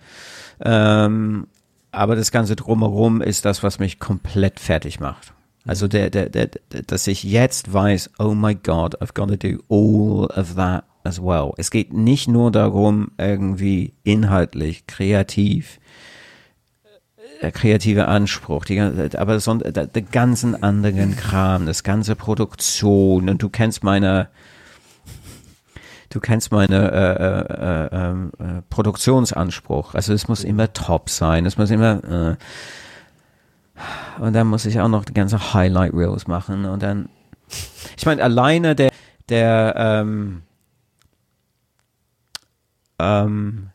Ähm, aber das Ganze drumherum ist das, was mich komplett fertig macht. Also der, der, der, dass ich jetzt weiß, oh my God, I've got to do all of that as well. Es geht nicht nur darum, irgendwie inhaltlich, kreativ, der äh, kreative Anspruch, die, aber der, der ganzen anderen Kram, das ganze Produktion und du kennst meine, du kennst meine äh, äh, äh, ähm, äh, Produktionsanspruch. Also es muss immer top sein, es muss immer äh, und dann muss ich auch noch die ganze Highlight Reels machen und dann ich meine alleine der der ähm, ähm,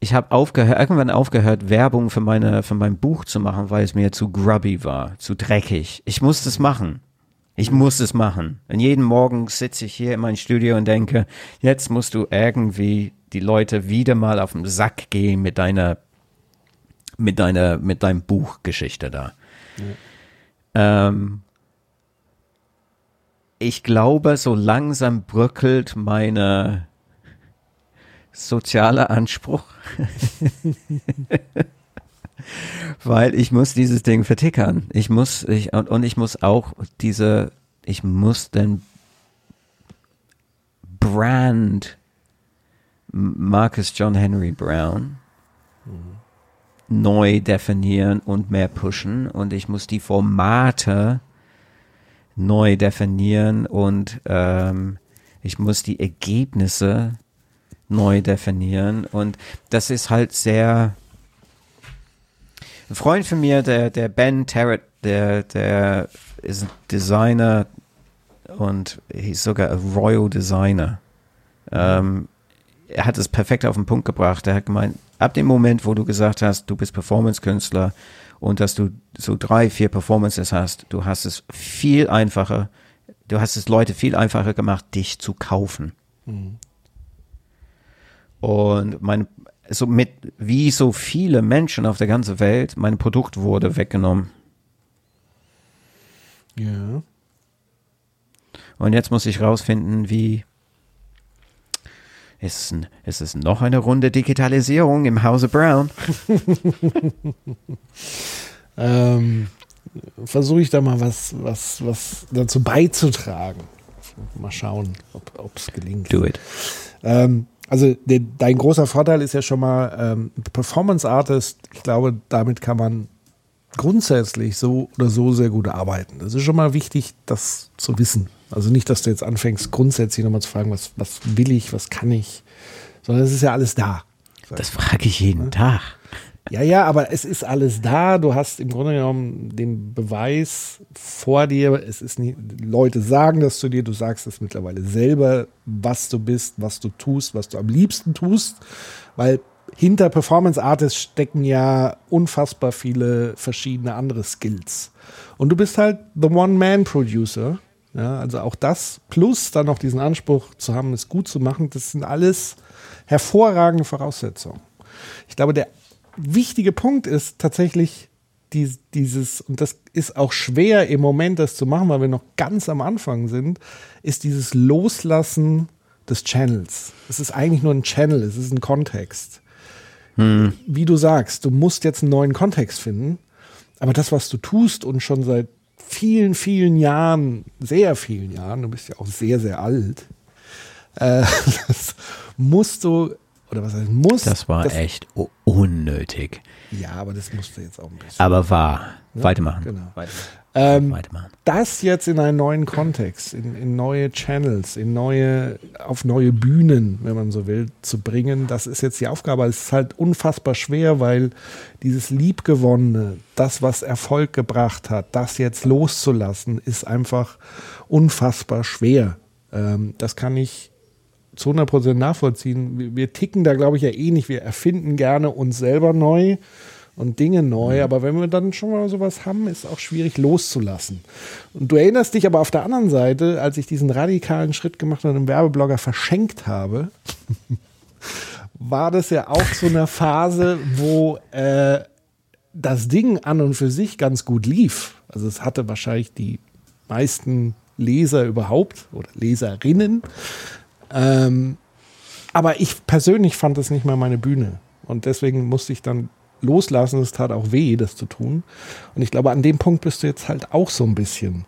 ich habe aufgehört, irgendwann aufgehört, Werbung für meine, für mein Buch zu machen, weil es mir zu grubby war, zu dreckig. Ich musste es machen. Ich muss es machen. Und jeden Morgen sitze ich hier in meinem Studio und denke, jetzt musst du irgendwie die Leute wieder mal auf den Sack gehen mit deiner, mit deiner, mit deinem Buchgeschichte da. Ja. Ähm, ich glaube, so langsam bröckelt meine soziale Anspruch. weil ich muss dieses Ding vertickern. Ich muss, ich, und, und ich muss auch diese, ich muss den Brand Marcus John Henry Brown mhm. neu definieren und mehr pushen und ich muss die Formate neu definieren und ähm, ich muss die Ergebnisse neu definieren und das ist halt sehr ein Freund von mir, der, der Ben Tarrant, der, der ist ein Designer und ist sogar ein Royal Designer. Ähm, er hat es perfekt auf den Punkt gebracht. Er hat gemeint, ab dem Moment, wo du gesagt hast, du bist Performance-Künstler und dass du so drei, vier Performances hast, du hast es viel einfacher, du hast es Leute viel einfacher gemacht, dich zu kaufen. Mhm. Und mein, so mit, wie so viele Menschen auf der ganzen Welt, mein Produkt wurde weggenommen. Ja. Und jetzt muss ich rausfinden, wie ist es, ist es noch eine Runde Digitalisierung im Hause Brown? ähm, Versuche ich da mal was, was, was dazu beizutragen. Mal schauen, ob es gelingt. Do it. Ähm, also de, dein großer Vorteil ist ja schon mal ähm, Performance Artist. Ich glaube, damit kann man grundsätzlich so oder so sehr gut arbeiten. Das ist schon mal wichtig, das zu wissen. Also nicht, dass du jetzt anfängst, grundsätzlich nochmal zu fragen, was, was will ich, was kann ich, sondern es ist ja alles da. Das frage ich jeden ja? Tag. Ja, ja, aber es ist alles da. Du hast im Grunde genommen den Beweis vor dir. Es ist nie, Leute sagen das zu dir. Du sagst es mittlerweile selber, was du bist, was du tust, was du am liebsten tust. Weil hinter Performance Artists stecken ja unfassbar viele verschiedene andere Skills. Und du bist halt the One-Man-Producer. Ja, also auch das plus dann noch diesen Anspruch zu haben, es gut zu machen, das sind alles hervorragende Voraussetzungen. Ich glaube, der wichtige Punkt ist tatsächlich die, dieses, und das ist auch schwer im Moment, das zu machen, weil wir noch ganz am Anfang sind, ist dieses Loslassen des Channels. Es ist eigentlich nur ein Channel, es ist ein Kontext. Hm. Wie du sagst, du musst jetzt einen neuen Kontext finden, aber das, was du tust und schon seit vielen, vielen Jahren, sehr vielen Jahren, du bist ja auch sehr, sehr alt, äh, das musst du, oder was heißt muss? Das war das, echt unnötig. Ja, aber das musst du jetzt auch ein bisschen. Aber wahr. Ja? Weitermachen. Genau. Weitermachen. Ähm, Weitermachen. Das jetzt in einen neuen Kontext, in, in, neue Channels, in neue, auf neue Bühnen, wenn man so will, zu bringen, das ist jetzt die Aufgabe. Es ist halt unfassbar schwer, weil dieses Liebgewonnene, das, was Erfolg gebracht hat, das jetzt loszulassen, ist einfach unfassbar schwer. Ähm, das kann ich zu 100% nachvollziehen. Wir, wir ticken da, glaube ich, ja eh nicht. Wir erfinden gerne uns selber neu und Dinge neu. Mhm. Aber wenn wir dann schon mal sowas haben, ist es auch schwierig loszulassen. Und du erinnerst dich aber auf der anderen Seite, als ich diesen radikalen Schritt gemacht und einen Werbeblogger verschenkt habe, war das ja auch so eine Phase, wo äh, das Ding an und für sich ganz gut lief. Also es hatte wahrscheinlich die meisten Leser überhaupt oder Leserinnen. Ähm, aber ich persönlich fand es nicht mehr meine Bühne. Und deswegen musste ich dann loslassen. Es tat auch weh, das zu tun. Und ich glaube, an dem Punkt bist du jetzt halt auch so ein bisschen.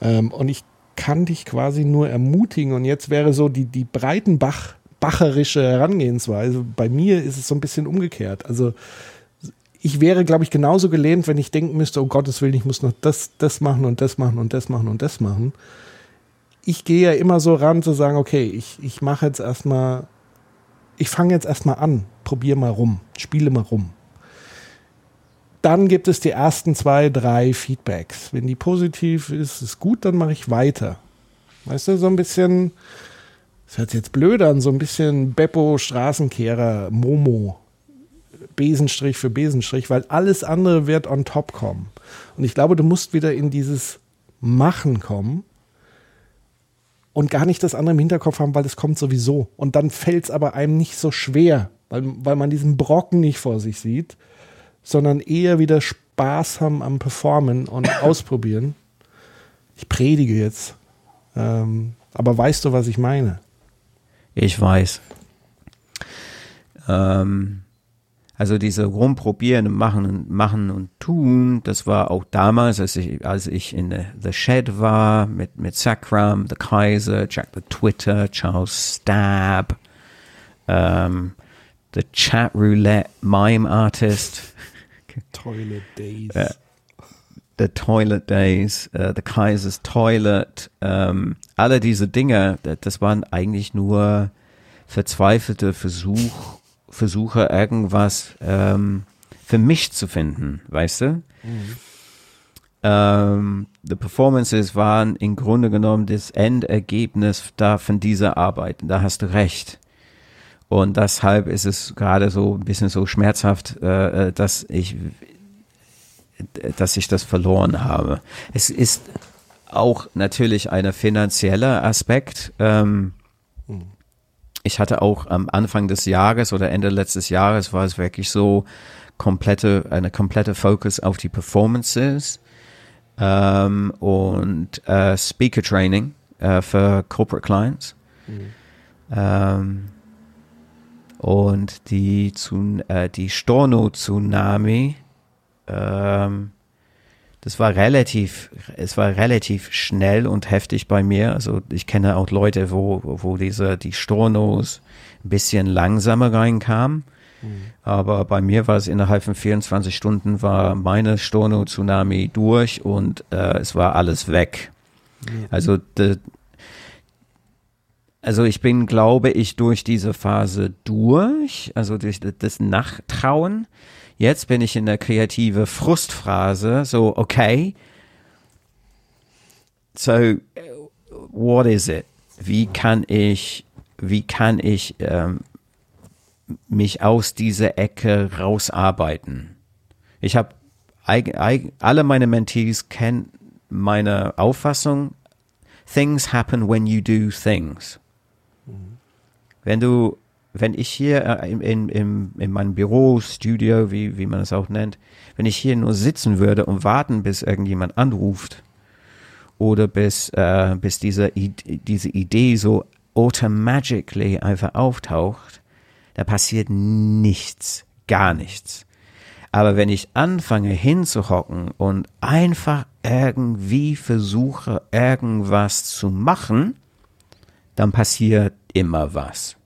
Ähm, und ich kann dich quasi nur ermutigen. Und jetzt wäre so die, die Breitenbach, Herangehensweise. Bei mir ist es so ein bisschen umgekehrt. Also ich wäre, glaube ich, genauso gelähmt, wenn ich denken müsste, oh Gottes Willen, ich muss noch das, das machen und das machen und das machen und das machen. Ich gehe ja immer so ran zu sagen, okay, ich, ich mache jetzt erstmal, ich fange jetzt erstmal an, probiere mal rum, spiele mal rum dann gibt es die ersten zwei, drei Feedbacks. Wenn die positiv ist, ist gut, dann mache ich weiter. Weißt du, so ein bisschen, das hört sich jetzt blöd an, so ein bisschen Beppo, Straßenkehrer, Momo, Besenstrich für Besenstrich, weil alles andere wird on top kommen. Und ich glaube, du musst wieder in dieses Machen kommen und gar nicht das andere im Hinterkopf haben, weil es kommt sowieso. Und dann fällt es aber einem nicht so schwer, weil, weil man diesen Brocken nicht vor sich sieht sondern eher wieder Spaß haben am Performen und ausprobieren. Ich predige jetzt. Ähm, aber weißt du, was ich meine? Ich weiß. Ähm, also diese rumprobieren und machen und machen und tun, das war auch damals, als ich, als ich in The Shed war, mit, mit Sakram, The Kaiser, Jack the Twitter, Charles Stab, ähm, The Chat Roulette Mime Artist. Toilet Days. Uh, the Toilet Days, uh, The Kaiser's Toilet, ähm, alle diese Dinge, das waren eigentlich nur verzweifelte Versuch, Versuche, irgendwas ähm, für mich zu finden, weißt du? Mhm. Ähm, the Performances waren im Grunde genommen das Endergebnis da von dieser Arbeit. Da hast du recht. Und deshalb ist es gerade so ein bisschen so schmerzhaft, äh, äh, dass ich, dass ich das verloren habe. Es ist auch natürlich ein finanzieller Aspekt. Ähm, ich hatte auch am Anfang des Jahres oder Ende letztes Jahres war es wirklich so komplette, eine komplette Fokus auf die Performances ähm, und äh, Speaker Training äh, für Corporate Clients. Mhm. Ähm, und die, äh, die Storno-Tsunami, ähm, das war relativ, es war relativ schnell und heftig bei mir. Also ich kenne auch Leute, wo, wo diese, die Stornos ein bisschen langsamer reinkamen. Mhm. Aber bei mir war es innerhalb von 24 Stunden war meine Storno-Tsunami durch und äh, es war alles weg. Mhm. Also de, also ich bin, glaube ich, durch diese Phase durch, also durch das Nachtrauen. Jetzt bin ich in der kreative Frustphase, so, okay, so, what is it? Wie kann ich, wie kann ich ähm, mich aus dieser Ecke rausarbeiten. Ich habe alle meine Mentees kennen meine Auffassung. Things happen when you do things. Wenn du, wenn ich hier äh, in, in, in, in meinem Büro, Studio, wie, wie man es auch nennt, wenn ich hier nur sitzen würde und warten, bis irgendjemand anruft oder bis, äh, bis diese, diese Idee so automagically einfach auftaucht, da passiert nichts, gar nichts. Aber wenn ich anfange hinzuhocken und einfach irgendwie versuche, irgendwas zu machen, dann passiert immer was.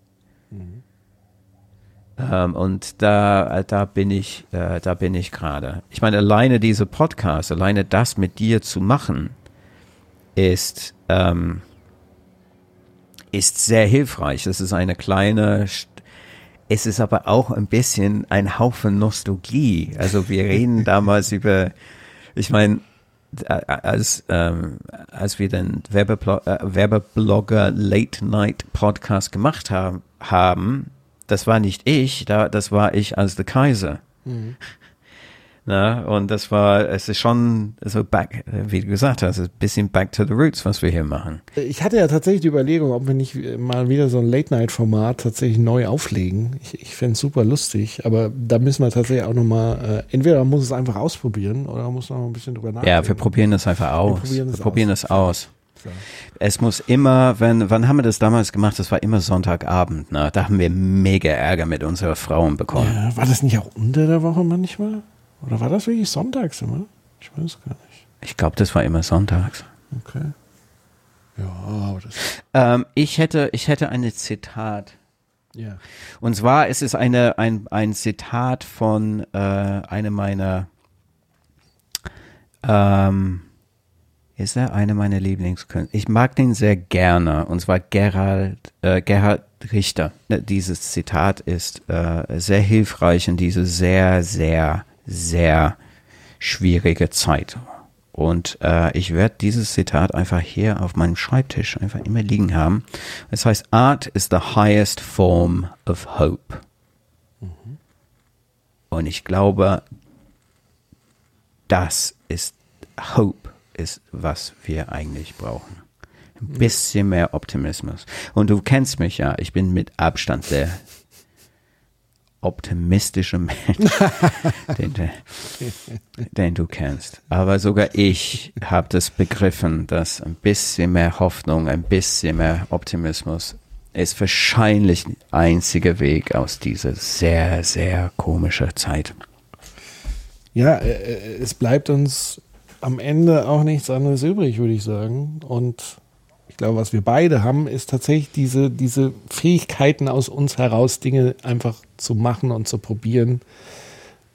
Ähm, und da, da bin ich, äh, da bin ich gerade. Ich meine, alleine diese Podcast, alleine das mit dir zu machen, ist, ähm, ist sehr hilfreich. Es ist eine kleine, es ist aber auch ein bisschen ein Haufen Nostalgie. Also wir reden damals über, ich meine, als, ähm, als wir den Werbeblo äh, Werbeblogger Late Night Podcast gemacht haben, haben, das war nicht ich, da, das war ich als der Kaiser. Mhm. Na, und das war, es ist schon so back, wie du gesagt hast, ein bisschen back to the roots, was wir hier machen. Ich hatte ja tatsächlich die Überlegung, ob wir nicht mal wieder so ein Late-Night-Format tatsächlich neu auflegen. Ich, ich fände es super lustig, aber da müssen wir tatsächlich auch nochmal, äh, entweder man muss es einfach ausprobieren oder man muss noch ein bisschen drüber nachdenken. Ja, wir probieren das einfach aus. Wir probieren, wir probieren das aus. So. Es muss immer, wenn, wann haben wir das damals gemacht? Das war immer Sonntagabend, ne? Da haben wir mega Ärger mit unserer Frauen bekommen. Ja, war das nicht auch unter der Woche manchmal? Oder war das wirklich sonntags immer? Ich weiß gar nicht. Ich glaube, das war immer sonntags. Okay. Ja, aber das. Ähm, ich hätte, ich hätte eine Zitat. Ja. Und zwar ist es eine, ein, ein Zitat von äh, einem meiner ähm, ist er einer meiner Lieblingskünstler. Ich mag den sehr gerne, und zwar Gerald, äh, Gerhard Richter. Dieses Zitat ist äh, sehr hilfreich in diese sehr, sehr sehr schwierige Zeit. Und äh, ich werde dieses Zitat einfach hier auf meinem Schreibtisch einfach immer liegen haben. Es heißt, Art is the highest form of hope. Mhm. Und ich glaube, das ist Hope, ist was wir eigentlich brauchen. Ein bisschen mehr Optimismus. Und du kennst mich ja, ich bin mit Abstand der optimistische Mensch, den, den, du kennst. Aber sogar ich habe das begriffen, dass ein bisschen mehr Hoffnung, ein bisschen mehr Optimismus ist wahrscheinlich der einzige Weg aus dieser sehr, sehr komischen Zeit. Ja, äh, äh, es bleibt uns am Ende auch nichts anderes übrig, würde ich sagen. Und ich glaube, was wir beide haben, ist tatsächlich diese, diese Fähigkeiten aus uns heraus, Dinge einfach zu machen und zu probieren,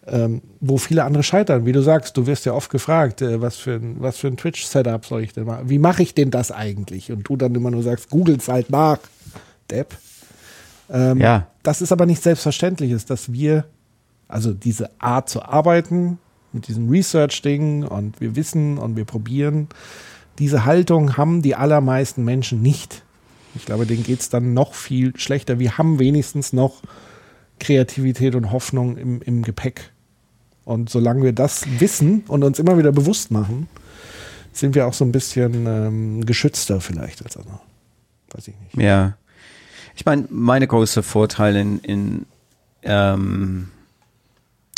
ähm, wo viele andere scheitern. Wie du sagst, du wirst ja oft gefragt, äh, was für ein, was für ein Twitch-Setup soll ich denn machen? Wie mache ich denn das eigentlich? Und du dann immer nur sagst, googel's halt nach, Depp. Ähm, ja. Das ist aber nichts Selbstverständliches, dass wir, also diese Art zu arbeiten, mit diesem Research-Ding und wir wissen und wir probieren, diese Haltung haben die allermeisten Menschen nicht. Ich glaube, denen geht es dann noch viel schlechter. Wir haben wenigstens noch Kreativität und Hoffnung im, im Gepäck. Und solange wir das wissen und uns immer wieder bewusst machen, sind wir auch so ein bisschen ähm, geschützter vielleicht als andere. Weiß ich nicht. Ja. Ich meine, meine große Vorteil in, in ähm,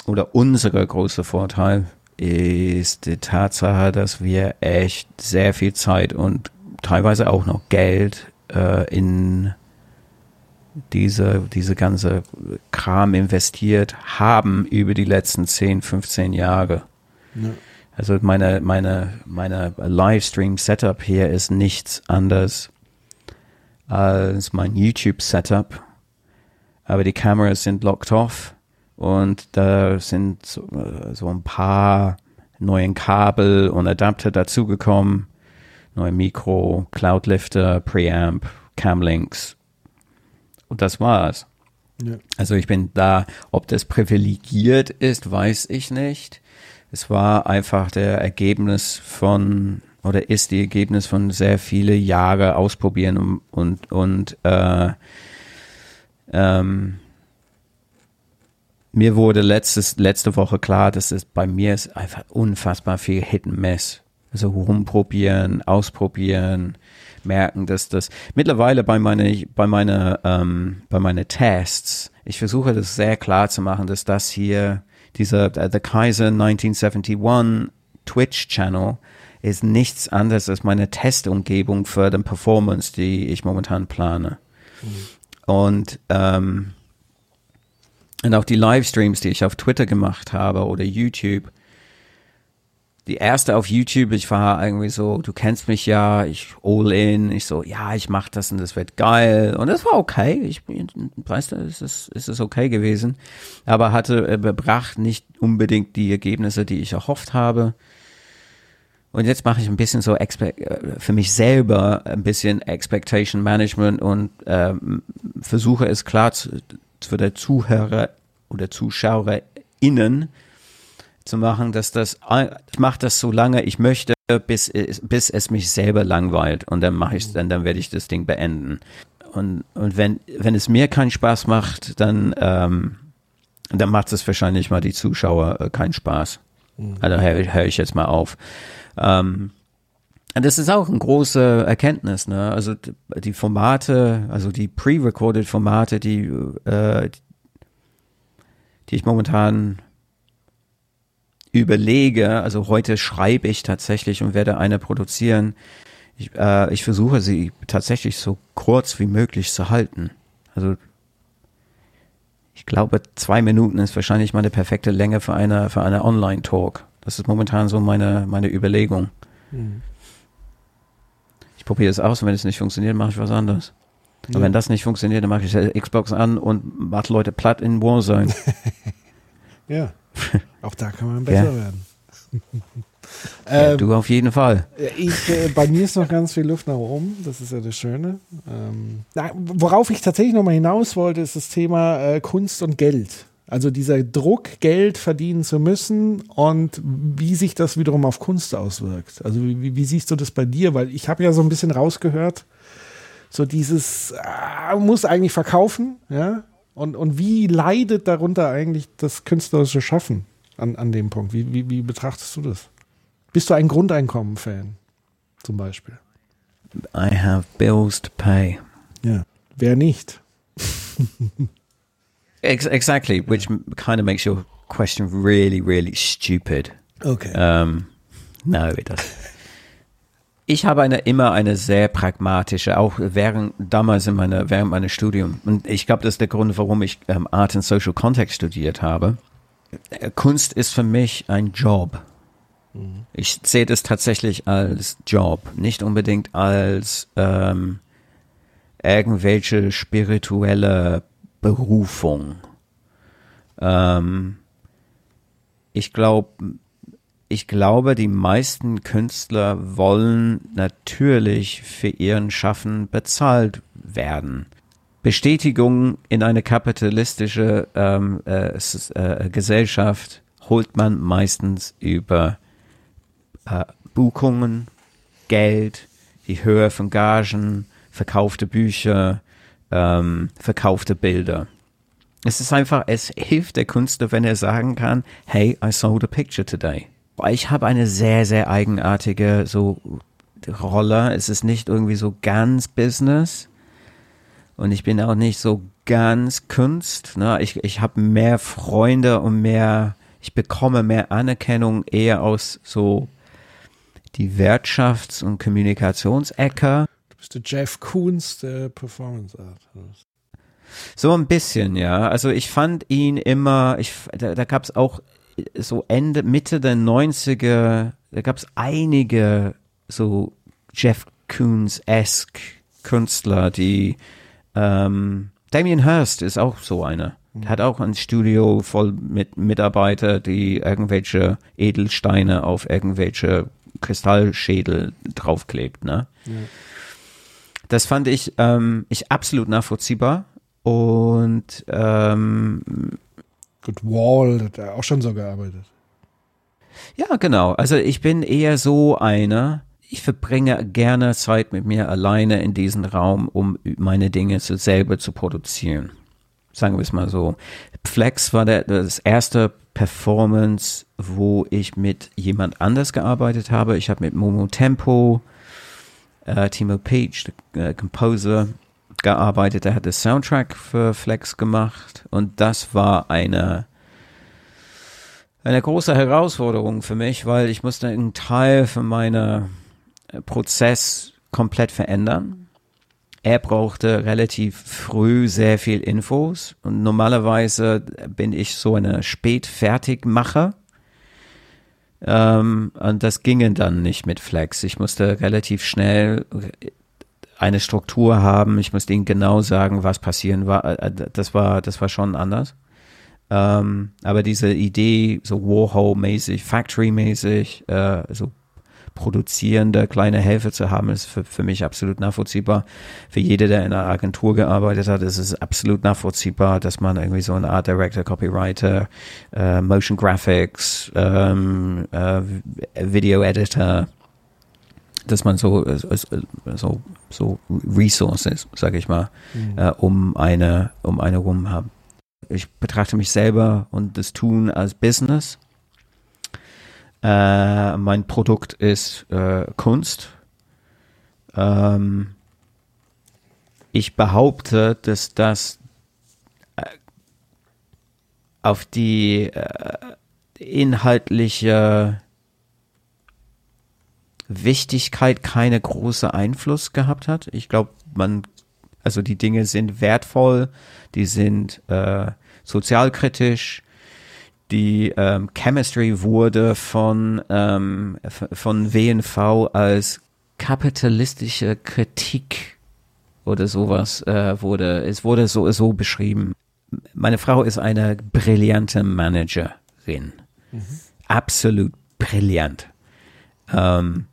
oder unsere große Vorteil ist die Tatsache, dass wir echt sehr viel Zeit und teilweise auch noch Geld äh, in diese, diese ganze Kram investiert haben über die letzten 10, 15 Jahre. Ja. Also meine, meine, meine Livestream-Setup hier ist nichts anderes als mein YouTube-Setup. Aber die Kameras sind locked off und da sind so, so ein paar neuen Kabel und Adapter dazugekommen. Neue Mikro, Cloudlifter, Preamp, Camlinks. Und das war's. Ja. Also ich bin da, ob das privilegiert ist, weiß ich nicht. Es war einfach der Ergebnis von oder ist die Ergebnis von sehr viele Jahre ausprobieren und und, und äh, ähm, mir wurde letztes, letzte Woche klar, dass es bei mir ist einfach unfassbar viel Hit and Miss. Also rumprobieren, ausprobieren, merken, dass das mittlerweile bei meine, bei meine, ähm, bei meine Tests, ich versuche das sehr klar zu machen, dass das hier, dieser uh, The Kaiser 1971 Twitch Channel ist nichts anderes als meine Testumgebung für den Performance, die ich momentan plane. Mhm. Und ähm, und auch die Livestreams, die ich auf Twitter gemacht habe oder YouTube, die erste auf YouTube, ich war irgendwie so, du kennst mich ja, ich all in, ich so, ja, ich mach das und das wird geil. Und das war okay. Ich weißt du, es ist, es ist okay gewesen. Aber hatte äh, bebracht nicht unbedingt die Ergebnisse, die ich erhofft habe. Und jetzt mache ich ein bisschen so äh, für mich selber ein bisschen Expectation Management und ähm, versuche es klar zu, für der Zuhörer oder ZuschauerInnen zu machen, dass das, ich mache das so lange ich möchte, bis, bis es mich selber langweilt und dann mache ich dann, dann werde ich das Ding beenden. Und, und wenn, wenn es mir keinen Spaß macht, dann, ähm, dann macht es wahrscheinlich mal die Zuschauer äh, keinen Spaß. Mhm. Also höre hör ich jetzt mal auf. Ähm, das ist auch eine große Erkenntnis, ne? Also die Formate, also die pre-recorded Formate, die, äh, die ich momentan überlege, also heute schreibe ich tatsächlich und werde eine produzieren. Ich, äh, ich versuche sie tatsächlich so kurz wie möglich zu halten. Also ich glaube, zwei Minuten ist wahrscheinlich meine perfekte Länge für eine, für eine Online-Talk. Das ist momentan so meine, meine Überlegung. Mhm. Ich probiere es aus und wenn es nicht funktioniert, mache ich was anderes. Ja. Und wenn das nicht funktioniert, dann mache ich Xbox an und mache Leute platt in Warzone. ja. Auch da kann man besser ja. werden. ja, ähm, du auf jeden Fall. Ich, äh, bei mir ist noch ganz viel Luft nach oben. Das ist ja das Schöne. Ähm, na, worauf ich tatsächlich noch mal hinaus wollte, ist das Thema äh, Kunst und Geld. Also dieser Druck, Geld verdienen zu müssen und wie sich das wiederum auf Kunst auswirkt. Also wie, wie siehst du das bei dir? Weil ich habe ja so ein bisschen rausgehört, so dieses äh, muss eigentlich verkaufen, ja, und, und wie leidet darunter eigentlich das künstlerische Schaffen an, an dem Punkt? Wie, wie, wie betrachtest du das? Bist du ein Grundeinkommen-Fan zum Beispiel? I have bills to pay. Ja, wer nicht? exactly, which kind of makes your question really, really stupid. Okay. Um, no, it doesn't. Ich habe eine, immer eine sehr pragmatische, auch während damals in meiner, während meines Studiums. Und ich glaube, das ist der Grund, warum ich ähm, Art and Social Context studiert habe. Äh, Kunst ist für mich ein Job. Mhm. Ich sehe das tatsächlich als Job, nicht unbedingt als ähm, irgendwelche spirituelle Berufung. Ähm, ich glaube, ich glaube, die meisten Künstler wollen natürlich für ihren Schaffen bezahlt werden. Bestätigung in eine kapitalistische ähm, äh, äh, Gesellschaft holt man meistens über äh, Buchungen, Geld, die Höhe von Gagen, verkaufte Bücher, ähm, verkaufte Bilder. Es ist einfach, es hilft der Künstler, wenn er sagen kann, hey, I sold a picture today ich habe eine sehr, sehr eigenartige so Rolle. Es ist nicht irgendwie so ganz Business und ich bin auch nicht so ganz Kunst. Ne? Ich, ich habe mehr Freunde und mehr, ich bekomme mehr Anerkennung eher aus so die Wirtschafts- und Kommunikationsecke. Du bist der Jeff Koons der Performance Art. So ein bisschen, ja. Also ich fand ihn immer, ich, da, da gab es auch so Ende, Mitte der 90er, da gab es einige so Jeff Koons-esque Künstler, die ähm, Damien Hirst ist auch so einer. Der hat auch ein Studio voll mit Mitarbeiter, die irgendwelche Edelsteine auf irgendwelche Kristallschädel draufklebt, ne? Ja. Das fand ich, ähm, ich absolut nachvollziehbar und ähm, Gut, Wall hat er auch schon so gearbeitet. Ja, genau. Also ich bin eher so einer, ich verbringe gerne Zeit mit mir alleine in diesem Raum, um meine Dinge selber zu produzieren. sagen wir es mal so. Flex war der, das erste Performance, wo ich mit jemand anders gearbeitet habe. Ich habe mit Momo Tempo, äh, Timo Page, der äh, Composer, gearbeitet. Er hat das Soundtrack für Flex gemacht und das war eine eine große Herausforderung für mich, weil ich musste einen Teil von meiner äh, Prozess komplett verändern. Er brauchte relativ früh sehr viel Infos und normalerweise bin ich so eine Spätfertigmacher. Ähm, und das ging dann nicht mit Flex. Ich musste relativ schnell eine Struktur haben. Ich musste ihnen genau sagen, was passieren war. Äh, das war, das war schon anders. Ähm, aber diese Idee, so Warhol-mäßig, Factory-mäßig, äh, so produzierende kleine Helfer zu haben, ist für, für mich absolut nachvollziehbar. Für jede, der in einer Agentur gearbeitet hat, ist es absolut nachvollziehbar, dass man irgendwie so eine Art Director, Copywriter, äh, Motion Graphics, ähm, äh, Video Editor, dass man so, so, so Resources, sage ich mal, mhm. äh, um eine, um eine rum haben. Ich betrachte mich selber und das Tun als Business. Äh, mein Produkt ist äh, Kunst. Ähm, ich behaupte, dass das äh, auf die äh, inhaltliche Wichtigkeit keine große Einfluss gehabt hat. Ich glaube, man, also die Dinge sind wertvoll, die sind äh, sozialkritisch. Die ähm, Chemistry wurde von, ähm, von WNV als kapitalistische Kritik oder sowas äh, wurde, es wurde so, so beschrieben. Meine Frau ist eine brillante Managerin. Mhm. Absolut brillant. Ähm,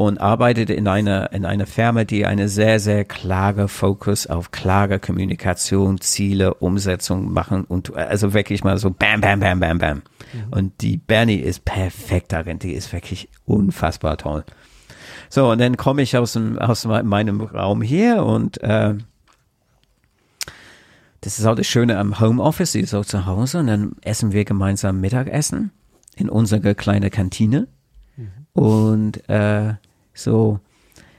und arbeitet in einer, in einer Firma, die eine sehr, sehr klare Fokus auf klare Kommunikation, Ziele, Umsetzung machen und also wirklich mal so bam, bam, bam, bam, bam. Mhm. Und die Bernie ist perfekt darin, die ist wirklich unfassbar toll. So, und dann komme ich aus, dem, aus meinem Raum hier und äh, das ist auch das Schöne am Homeoffice, sie ist auch zu Hause und dann essen wir gemeinsam Mittagessen in unserer kleinen Kantine. Mhm. Und äh, so,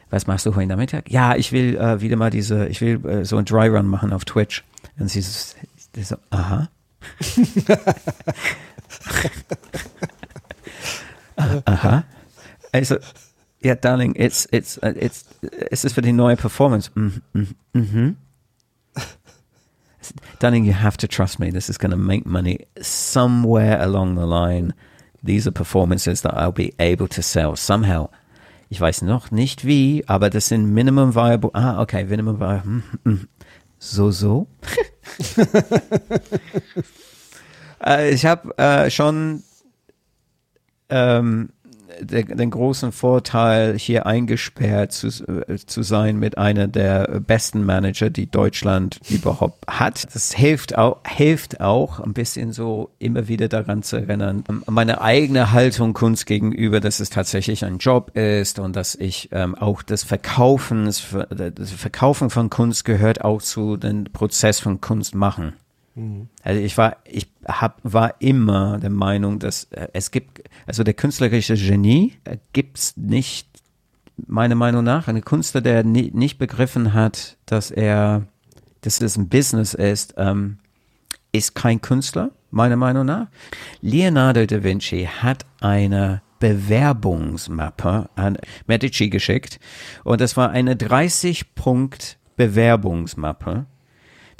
was machst du heute Nachmittag? Ja, ich will äh, wieder mal diese, ich will äh, so ein Dry Run machen auf Twitch. Und sie so, so aha. aha. Also, ja, Darling, it's, it's, uh, it's, ist es für die neue Performance? Mhm. Mm mhm. Darling, you have to trust me. This is going to make money somewhere along the line. These are performances that I'll be able to sell somehow. Ich weiß noch nicht wie, aber das sind Minimum Viable. Ah, okay, Minimum Viable. Hm, hm, hm. So, so. äh, ich habe äh, schon ähm, den, den großen Vorteil, hier eingesperrt zu, äh, zu sein mit einer der besten Manager, die Deutschland überhaupt hat. Das hilft auch, hilft auch ein bisschen so immer wieder daran zu erinnern, meine eigene Haltung Kunst gegenüber, dass es tatsächlich ein Job ist und dass ich ähm, auch das Verkaufen, das Verkaufen von Kunst gehört auch zu dem Prozess von Kunst machen. Mhm. Also ich war, ich hab, war immer der Meinung, dass äh, es gibt, also der künstlerische Genie äh, gibt's nicht, meiner Meinung nach, ein Künstler, der nie, nicht begriffen hat, dass er, dass es ein Business ist, ähm, ist kein Künstler, meiner Meinung nach. Leonardo da Vinci hat eine Bewerbungsmappe an Medici geschickt und das war eine 30 Punkt Bewerbungsmappe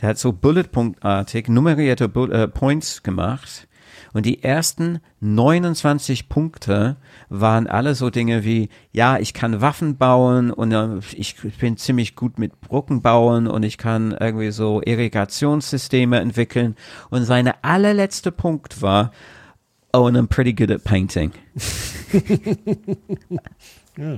der hat so Bullet-Punktartig nummerierte äh, Points gemacht. Und die ersten 29 Punkte waren alle so Dinge wie, ja, ich kann Waffen bauen und äh, ich bin ziemlich gut mit Brücken bauen und ich kann irgendwie so Irrigationssysteme entwickeln. Und seine allerletzte Punkt war, oh, and I'm pretty good at painting. yeah.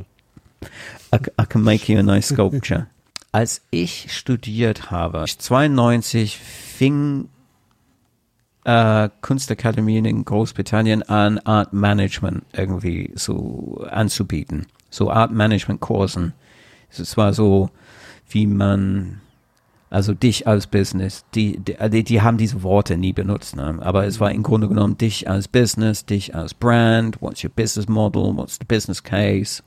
I, I can make you a nice sculpture als ich studiert habe, 92 fing äh, Kunstakademien in Großbritannien an, Art Management irgendwie so anzubieten. So Art Management Kursen. Es war so, wie man Also dich als Business, die, die, die haben diese Worte nie benutzt, ne? aber es war im Grunde genommen dich als Business, dich als Brand, what's your business model, what's the business case.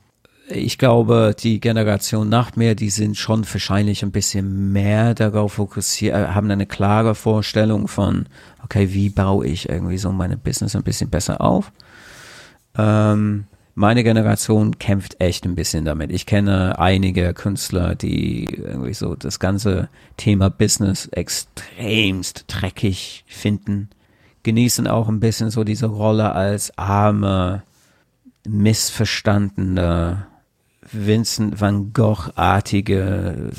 Ich glaube, die Generation nach mir, die sind schon wahrscheinlich ein bisschen mehr darauf fokussiert, äh, haben eine klare Vorstellung von, okay, wie baue ich irgendwie so meine Business ein bisschen besser auf. Ähm, meine Generation kämpft echt ein bisschen damit. Ich kenne einige Künstler, die irgendwie so das ganze Thema Business extremst dreckig finden, genießen auch ein bisschen so diese Rolle als arme, missverstandene, Vincent van Gogh-artige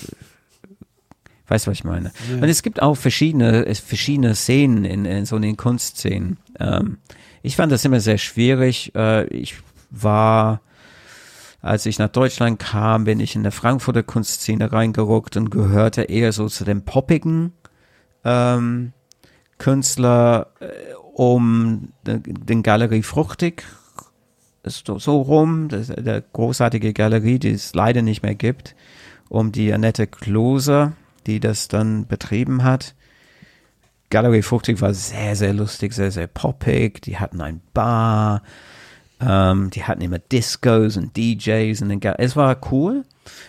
Weißt du, was ich meine? Ja. Und es gibt auch verschiedene, verschiedene Szenen in, in so den Kunstszenen. Ähm, ich fand das immer sehr schwierig. Äh, ich war, als ich nach Deutschland kam, bin ich in der Frankfurter Kunstszene reingeruckt und gehörte eher so zu den poppigen ähm, Künstler äh, um den, den Galerie Fruchtig so, so rum, das, der großartige Galerie, die es leider nicht mehr gibt, um die Annette Klose, die das dann betrieben hat. Galerie Fruchtig war sehr, sehr lustig, sehr, sehr poppig. Die hatten ein Bar, ähm, die hatten immer Discos und DJs und es war cool.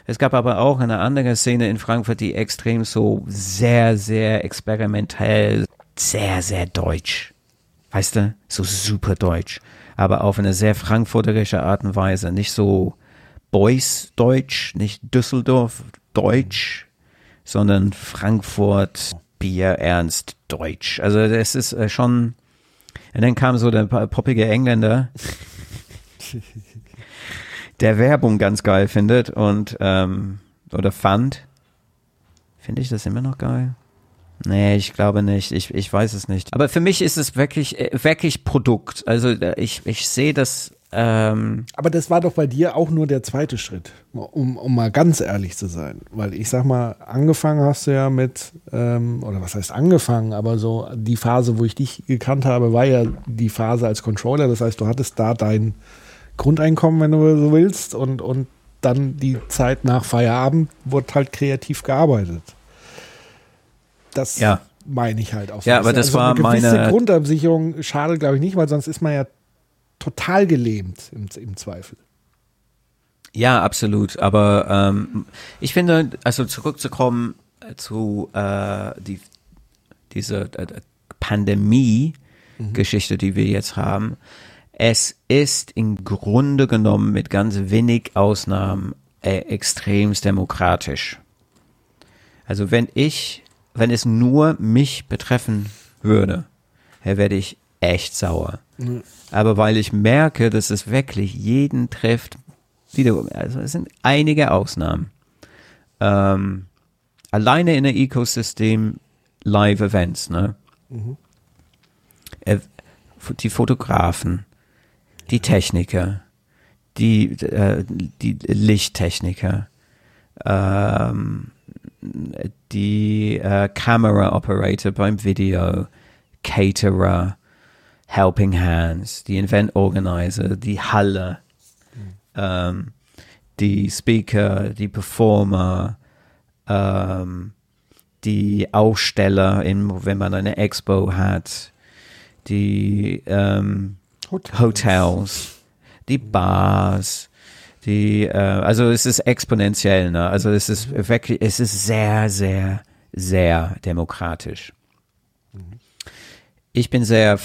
Es gab aber auch eine andere Szene in Frankfurt, die extrem so sehr, sehr experimentell, sehr, sehr deutsch. Weißt du? So super deutsch. Aber auf eine sehr frankfurterische Art und Weise. Nicht so Boys Deutsch, nicht Düsseldorf Deutsch, sondern Frankfurt Bier Ernst Deutsch. Also das ist äh, schon. Und dann kam so der poppige Engländer der Werbung ganz geil findet und ähm, oder fand. Finde ich das immer noch geil? Nee, ich glaube nicht. Ich, ich weiß es nicht. Aber für mich ist es wirklich, äh, wirklich Produkt. Also äh, ich, ich sehe das. Ähm Aber das war doch bei dir auch nur der zweite Schritt, um, um mal ganz ehrlich zu sein. Weil ich sag mal, angefangen hast du ja mit, ähm, oder was heißt angefangen, aber so die Phase, wo ich dich gekannt habe, war ja die Phase als Controller. Das heißt, du hattest da dein Grundeinkommen, wenn du so willst, und, und dann die Zeit nach Feierabend wurde halt kreativ gearbeitet. Das ja. meine ich halt auch. So. Ja, aber das also war eine gewisse meine Grundabsicherung schadet, glaube ich, nicht, weil sonst ist man ja total gelähmt im, im Zweifel. Ja, absolut. Aber ähm, ich finde, also zurückzukommen zu äh, die, diese äh, Pandemie-Geschichte, die wir jetzt haben, es ist im Grunde genommen mit ganz wenig Ausnahmen äh, extremst demokratisch. Also wenn ich, wenn es nur mich betreffen würde, werde ich echt sauer. Mhm. Aber weil ich merke, dass es wirklich jeden trifft, wiederum, also es sind einige Ausnahmen. Ähm, alleine in der Ecosystem Live-Events, ne? Mhm. Äh, die Fotografen, die Techniker, die, äh, die Lichttechniker, ähm, die äh, uh, Camera Operator beim Video, Caterer, Helping Hands, die Event Organizer, die Halle, mhm. ähm, um, die Speaker, die Performer, um, ähm, die Aussteller, in, wenn man eine Expo hat, die ähm, um, Hotels. Hotels, die Bars, die, äh, also es ist exponentiell, ne? Also es ist wirklich, es ist sehr, sehr, sehr demokratisch. Ich bin sehr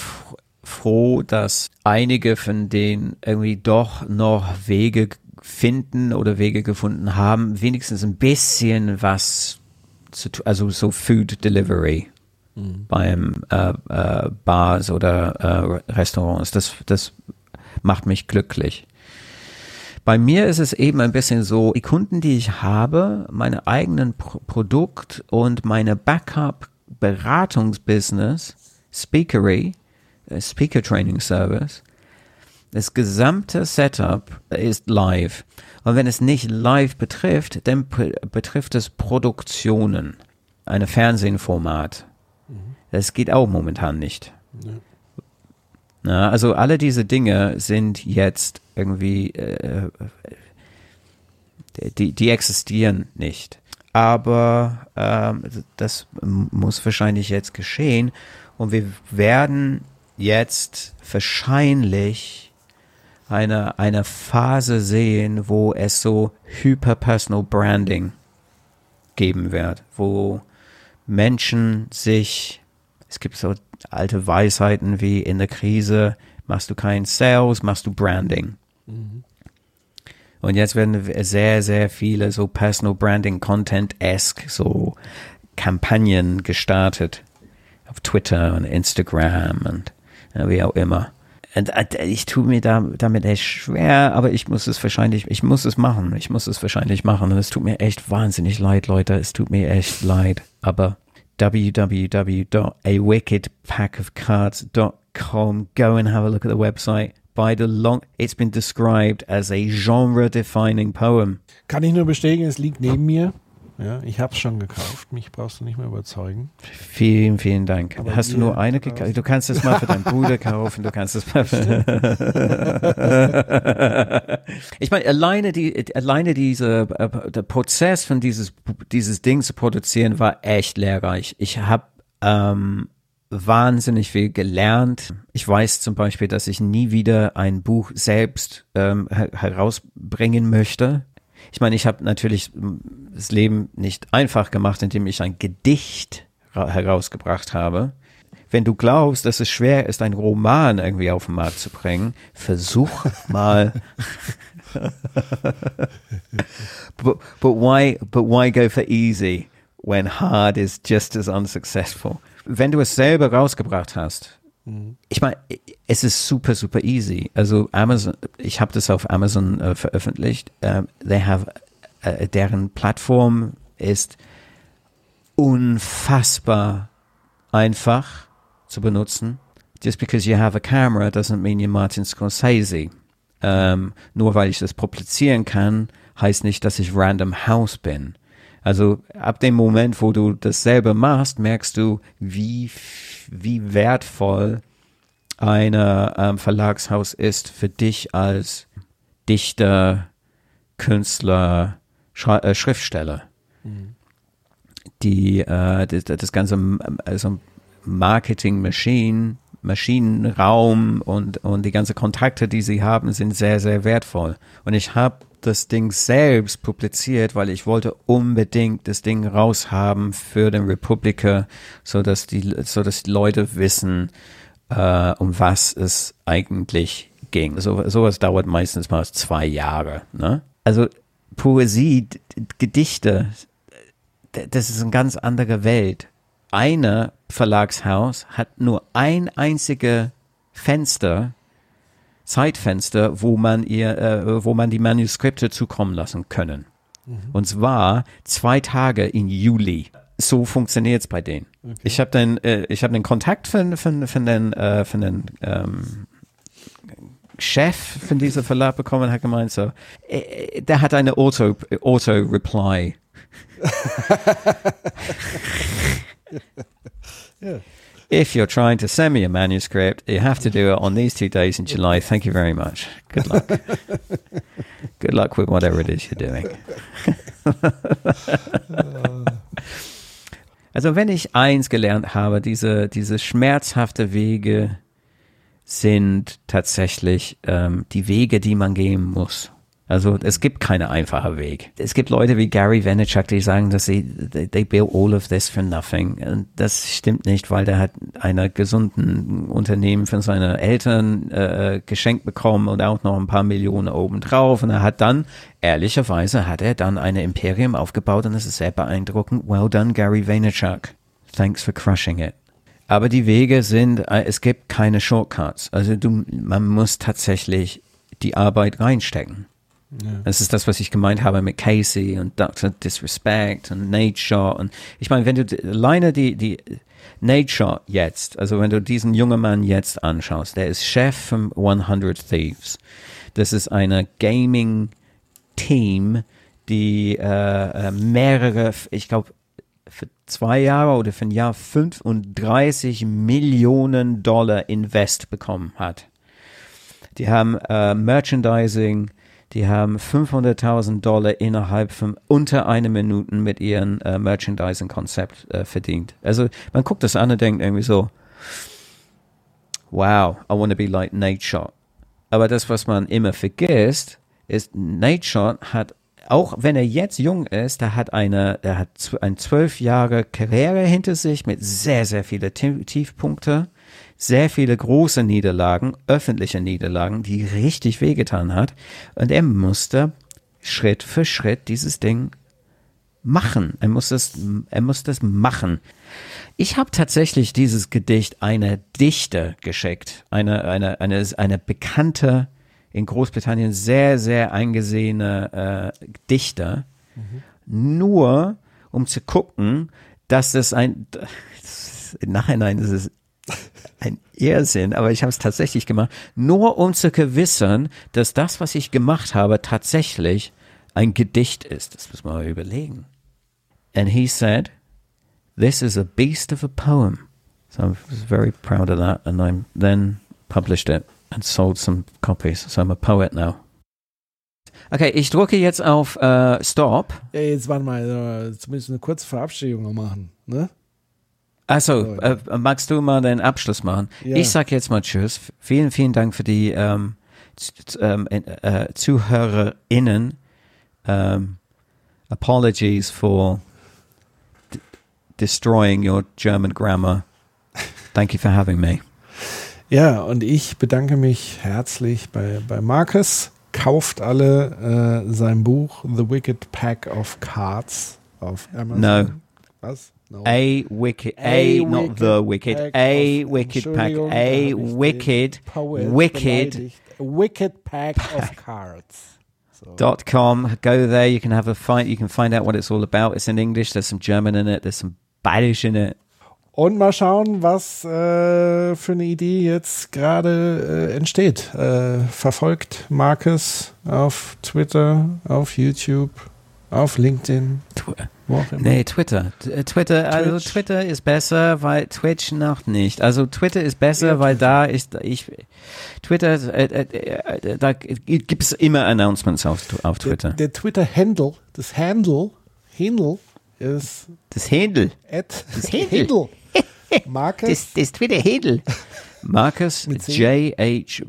froh, dass einige von denen irgendwie doch noch Wege finden oder Wege gefunden haben, wenigstens ein bisschen was zu tun, also so Food Delivery mhm. beim äh, äh, Bars oder äh, Restaurants. Das, das macht mich glücklich. Bei mir ist es eben ein bisschen so, die Kunden, die ich habe, meine eigenen Pro Produkt und meine Backup Beratungsbusiness, Speakery, äh, Speaker Training Service, das gesamte Setup ist live. Und wenn es nicht live betrifft, dann betrifft es Produktionen, ein Fernsehformat, das geht auch momentan nicht. Ja. Na, also alle diese Dinge sind jetzt irgendwie, äh, die, die existieren nicht. aber ähm, das muss wahrscheinlich jetzt geschehen und wir werden jetzt wahrscheinlich eine, eine Phase sehen, wo es so Hyperpersonal Branding geben wird, wo Menschen sich, es gibt so alte Weisheiten wie in der Krise machst du kein Sales, machst du Branding. Mhm. Und jetzt werden sehr, sehr viele so Personal Branding Content-esque so Kampagnen gestartet auf Twitter und Instagram und wie auch immer. Und äh, ich tue mir da, damit echt schwer, aber ich muss es wahrscheinlich, ich muss es machen. Ich muss es wahrscheinlich machen. Und es tut mir echt wahnsinnig leid, Leute. Es tut mir echt leid. Aber www.awickedpackofcards.com. Go and have a look at the website. By the long, it's been described as a genre-defining poem. Kann ich nur bestätigen, es liegt neben mir. Ja, ich habe es schon gekauft. Mich brauchst du nicht mehr überzeugen. Vielen, vielen Dank. Aber Hast du nur eine gekauft? Du kannst es mal für deinen Bruder kaufen. Du kannst es mal für Ich meine, alleine die, alleine diese, äh, der Prozess von dieses, dieses Ding zu produzieren war echt lehrreich. Ich habe ähm, wahnsinnig viel gelernt. Ich weiß zum Beispiel, dass ich nie wieder ein Buch selbst ähm, herausbringen möchte ich meine, ich habe natürlich das Leben nicht einfach gemacht, indem ich ein Gedicht herausgebracht habe. Wenn du glaubst, dass es schwer ist, einen Roman irgendwie auf den Markt zu bringen, versuch mal. but, but why, but why go for easy when hard is just as unsuccessful? Wenn du es selber rausgebracht hast, ich meine, es ist super, super easy. Also Amazon, ich habe das auf Amazon äh, veröffentlicht. Uh, they have, uh, deren Plattform ist unfassbar einfach zu benutzen. Just because you have a camera doesn't mean you're Martin Scorsese. Ähm, nur weil ich das publizieren kann, heißt nicht, dass ich Random House bin. Also ab dem Moment, wo du das selber machst, merkst du, wie, wie wertvoll ein ähm, Verlagshaus ist für dich als Dichter, Künstler, Schra äh, Schriftsteller. Mhm. Die, äh, das, das ganze also Marketing Machine, Maschinenraum und, und die ganze Kontakte, die sie haben, sind sehr, sehr wertvoll. Und ich habe das Ding selbst publiziert, weil ich wollte unbedingt das Ding raushaben für den Republiker, so dass die, so dass die Leute wissen, äh, um was es eigentlich ging. So, sowas dauert meistens mal zwei Jahre. Ne? Also Poesie, Gedichte, das ist eine ganz andere Welt. Eine Verlagshaus hat nur ein einziges Fenster Zeitfenster, wo man ihr, äh, wo man die Manuskripte zukommen lassen können. Mhm. Und zwar zwei Tage in Juli. So funktioniert es bei denen. Okay. Ich habe den, äh, ich habe den Kontakt von, von, von den, äh, von den ähm, Chef von diesem Verlag bekommen, hat gemeint so, äh, der hat eine Auto, Auto Reply. ja. If you're trying to send me a manuscript, you have to do it on these two days in July. Thank you very much. Good luck. Good luck with whatever it is you're doing. also wenn ich eins gelernt habe, diese, diese schmerzhafte Wege sind tatsächlich ähm, die Wege, die man gehen muss. Also es gibt keine einfache Weg. Es gibt Leute wie Gary Vaynerchuk, die sagen, dass sie they, they build all of this for nothing. Und das stimmt nicht, weil der hat einer gesunden Unternehmen von seinen Eltern äh, geschenkt bekommen und auch noch ein paar Millionen obendrauf. Und er hat dann, ehrlicherweise, hat er dann eine Imperium aufgebaut und es ist sehr beeindruckend. Well done, Gary Vaynerchuk. Thanks for crushing it. Aber die Wege sind, äh, es gibt keine Shortcuts. Also du, man muss tatsächlich die Arbeit reinstecken. Ja. Das ist das, was ich gemeint habe mit Casey und Dr. Disrespect und Nate Shaw. Und ich meine, wenn du alleine die, die Nate Shaw jetzt, also wenn du diesen jungen Mann jetzt anschaust, der ist Chef von 100 Thieves. Das ist eine Gaming-Team, die äh, äh mehrere, ich glaube, für zwei Jahre oder für ein Jahr 35 Millionen Dollar Invest bekommen hat. Die haben äh, Merchandising, Die haben 500.000 Dollar innerhalb von unter einer Minute mit ihrem äh, Merchandising-Konzept äh, verdient. Also man guckt das an und denkt irgendwie so, wow, I want to be like Shot. Aber das, was man immer vergisst, ist, Shot hat, auch wenn er jetzt jung ist, er hat eine, er hat eine zwölf Jahre Karriere hinter sich mit sehr, sehr viele Tie- Tiefpunkte, sehr viele große Niederlagen, öffentliche Niederlagen, die richtig wehgetan hat. Und er musste Schritt für Schritt dieses Ding machen. Er muss das, er muss das machen. Ich habe tatsächlich dieses Gedicht einer Dichter geschickt, eine, eine, eine, eine bekannte, in Großbritannien sehr, sehr eingesehene äh, Dichter, nur um zu gucken, dass es ein, im Nachhinein ist es ein Irrsinn, aber ich habe es tatsächlich gemacht, nur um zu gewissern, dass das, was ich gemacht habe, tatsächlich ein Gedicht ist. Das muss man mal überlegen. And he said, this is a beast of a poem. So I was very proud of that, and I then published it and sold some copies. So I'm a poet now. Okay, ich drücke jetzt auf äh, Stop. Ja, jetzt warte mal, äh, zumindest eine kurze Verabschiedung machen. Ne? Also, äh, magst du mal den Abschluss machen? Ja. Ich sag jetzt mal Tschüss. Vielen, vielen Dank für die ähm, ähm, äh, ZuhörerInnen. Ähm, apologies for destroying your German grammar. Thank you for having me. Ja, und ich bedanke mich herzlich bei, bei Marcus. Kauft alle äh, sein Buch The Wicked Pack of Cards auf Amazon. No. Was? No. A wicked, a, A not the wicked, a wicked pack, a hab ich den wicked, wicked wicked Pack of Cards. So. dot com. Go there. You can have a fight. You can find out what it's all about. It's in English. There's some German in it. There's some Bayerisch in it. Und mal schauen, was äh, für eine Idee jetzt gerade äh, entsteht. Äh, verfolgt Marcus auf Twitter, auf YouTube, auf LinkedIn, Tw-. Nee, Twitter. Äh, Twitter, also Twitch. Twitter ist besser, weil Twitch noch nicht. Also Twitter ist besser, Ja, weil da ist ich Twitter, äh, äh, äh, da gibt es immer Announcements auf, auf Der, Twitter. der Twitter-Handle, das Handle, Handle ist Das Handle, at Das Handle. Marcus das, das Twitter-Handle. Marcus Mit C? J H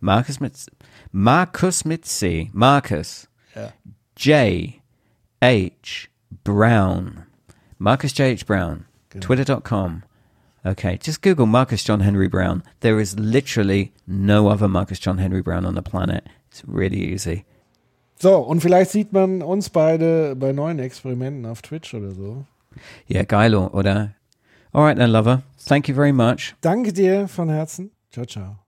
Marcus mit Marcus mit C. Marcus Ja. J H Brown. Marcus J H Brown. Twitter.com. Okay, just Google Marcus John Henry Brown. There is literally no other Marcus John Henry Brown on the planet. It's really easy. So, und vielleicht sieht man uns beide bei neuen Experimenten auf Twitch oder so. Yeah, geilo, oder? All right then, lover. Thank you very much. Danke dir von Herzen. Ciao, ciao.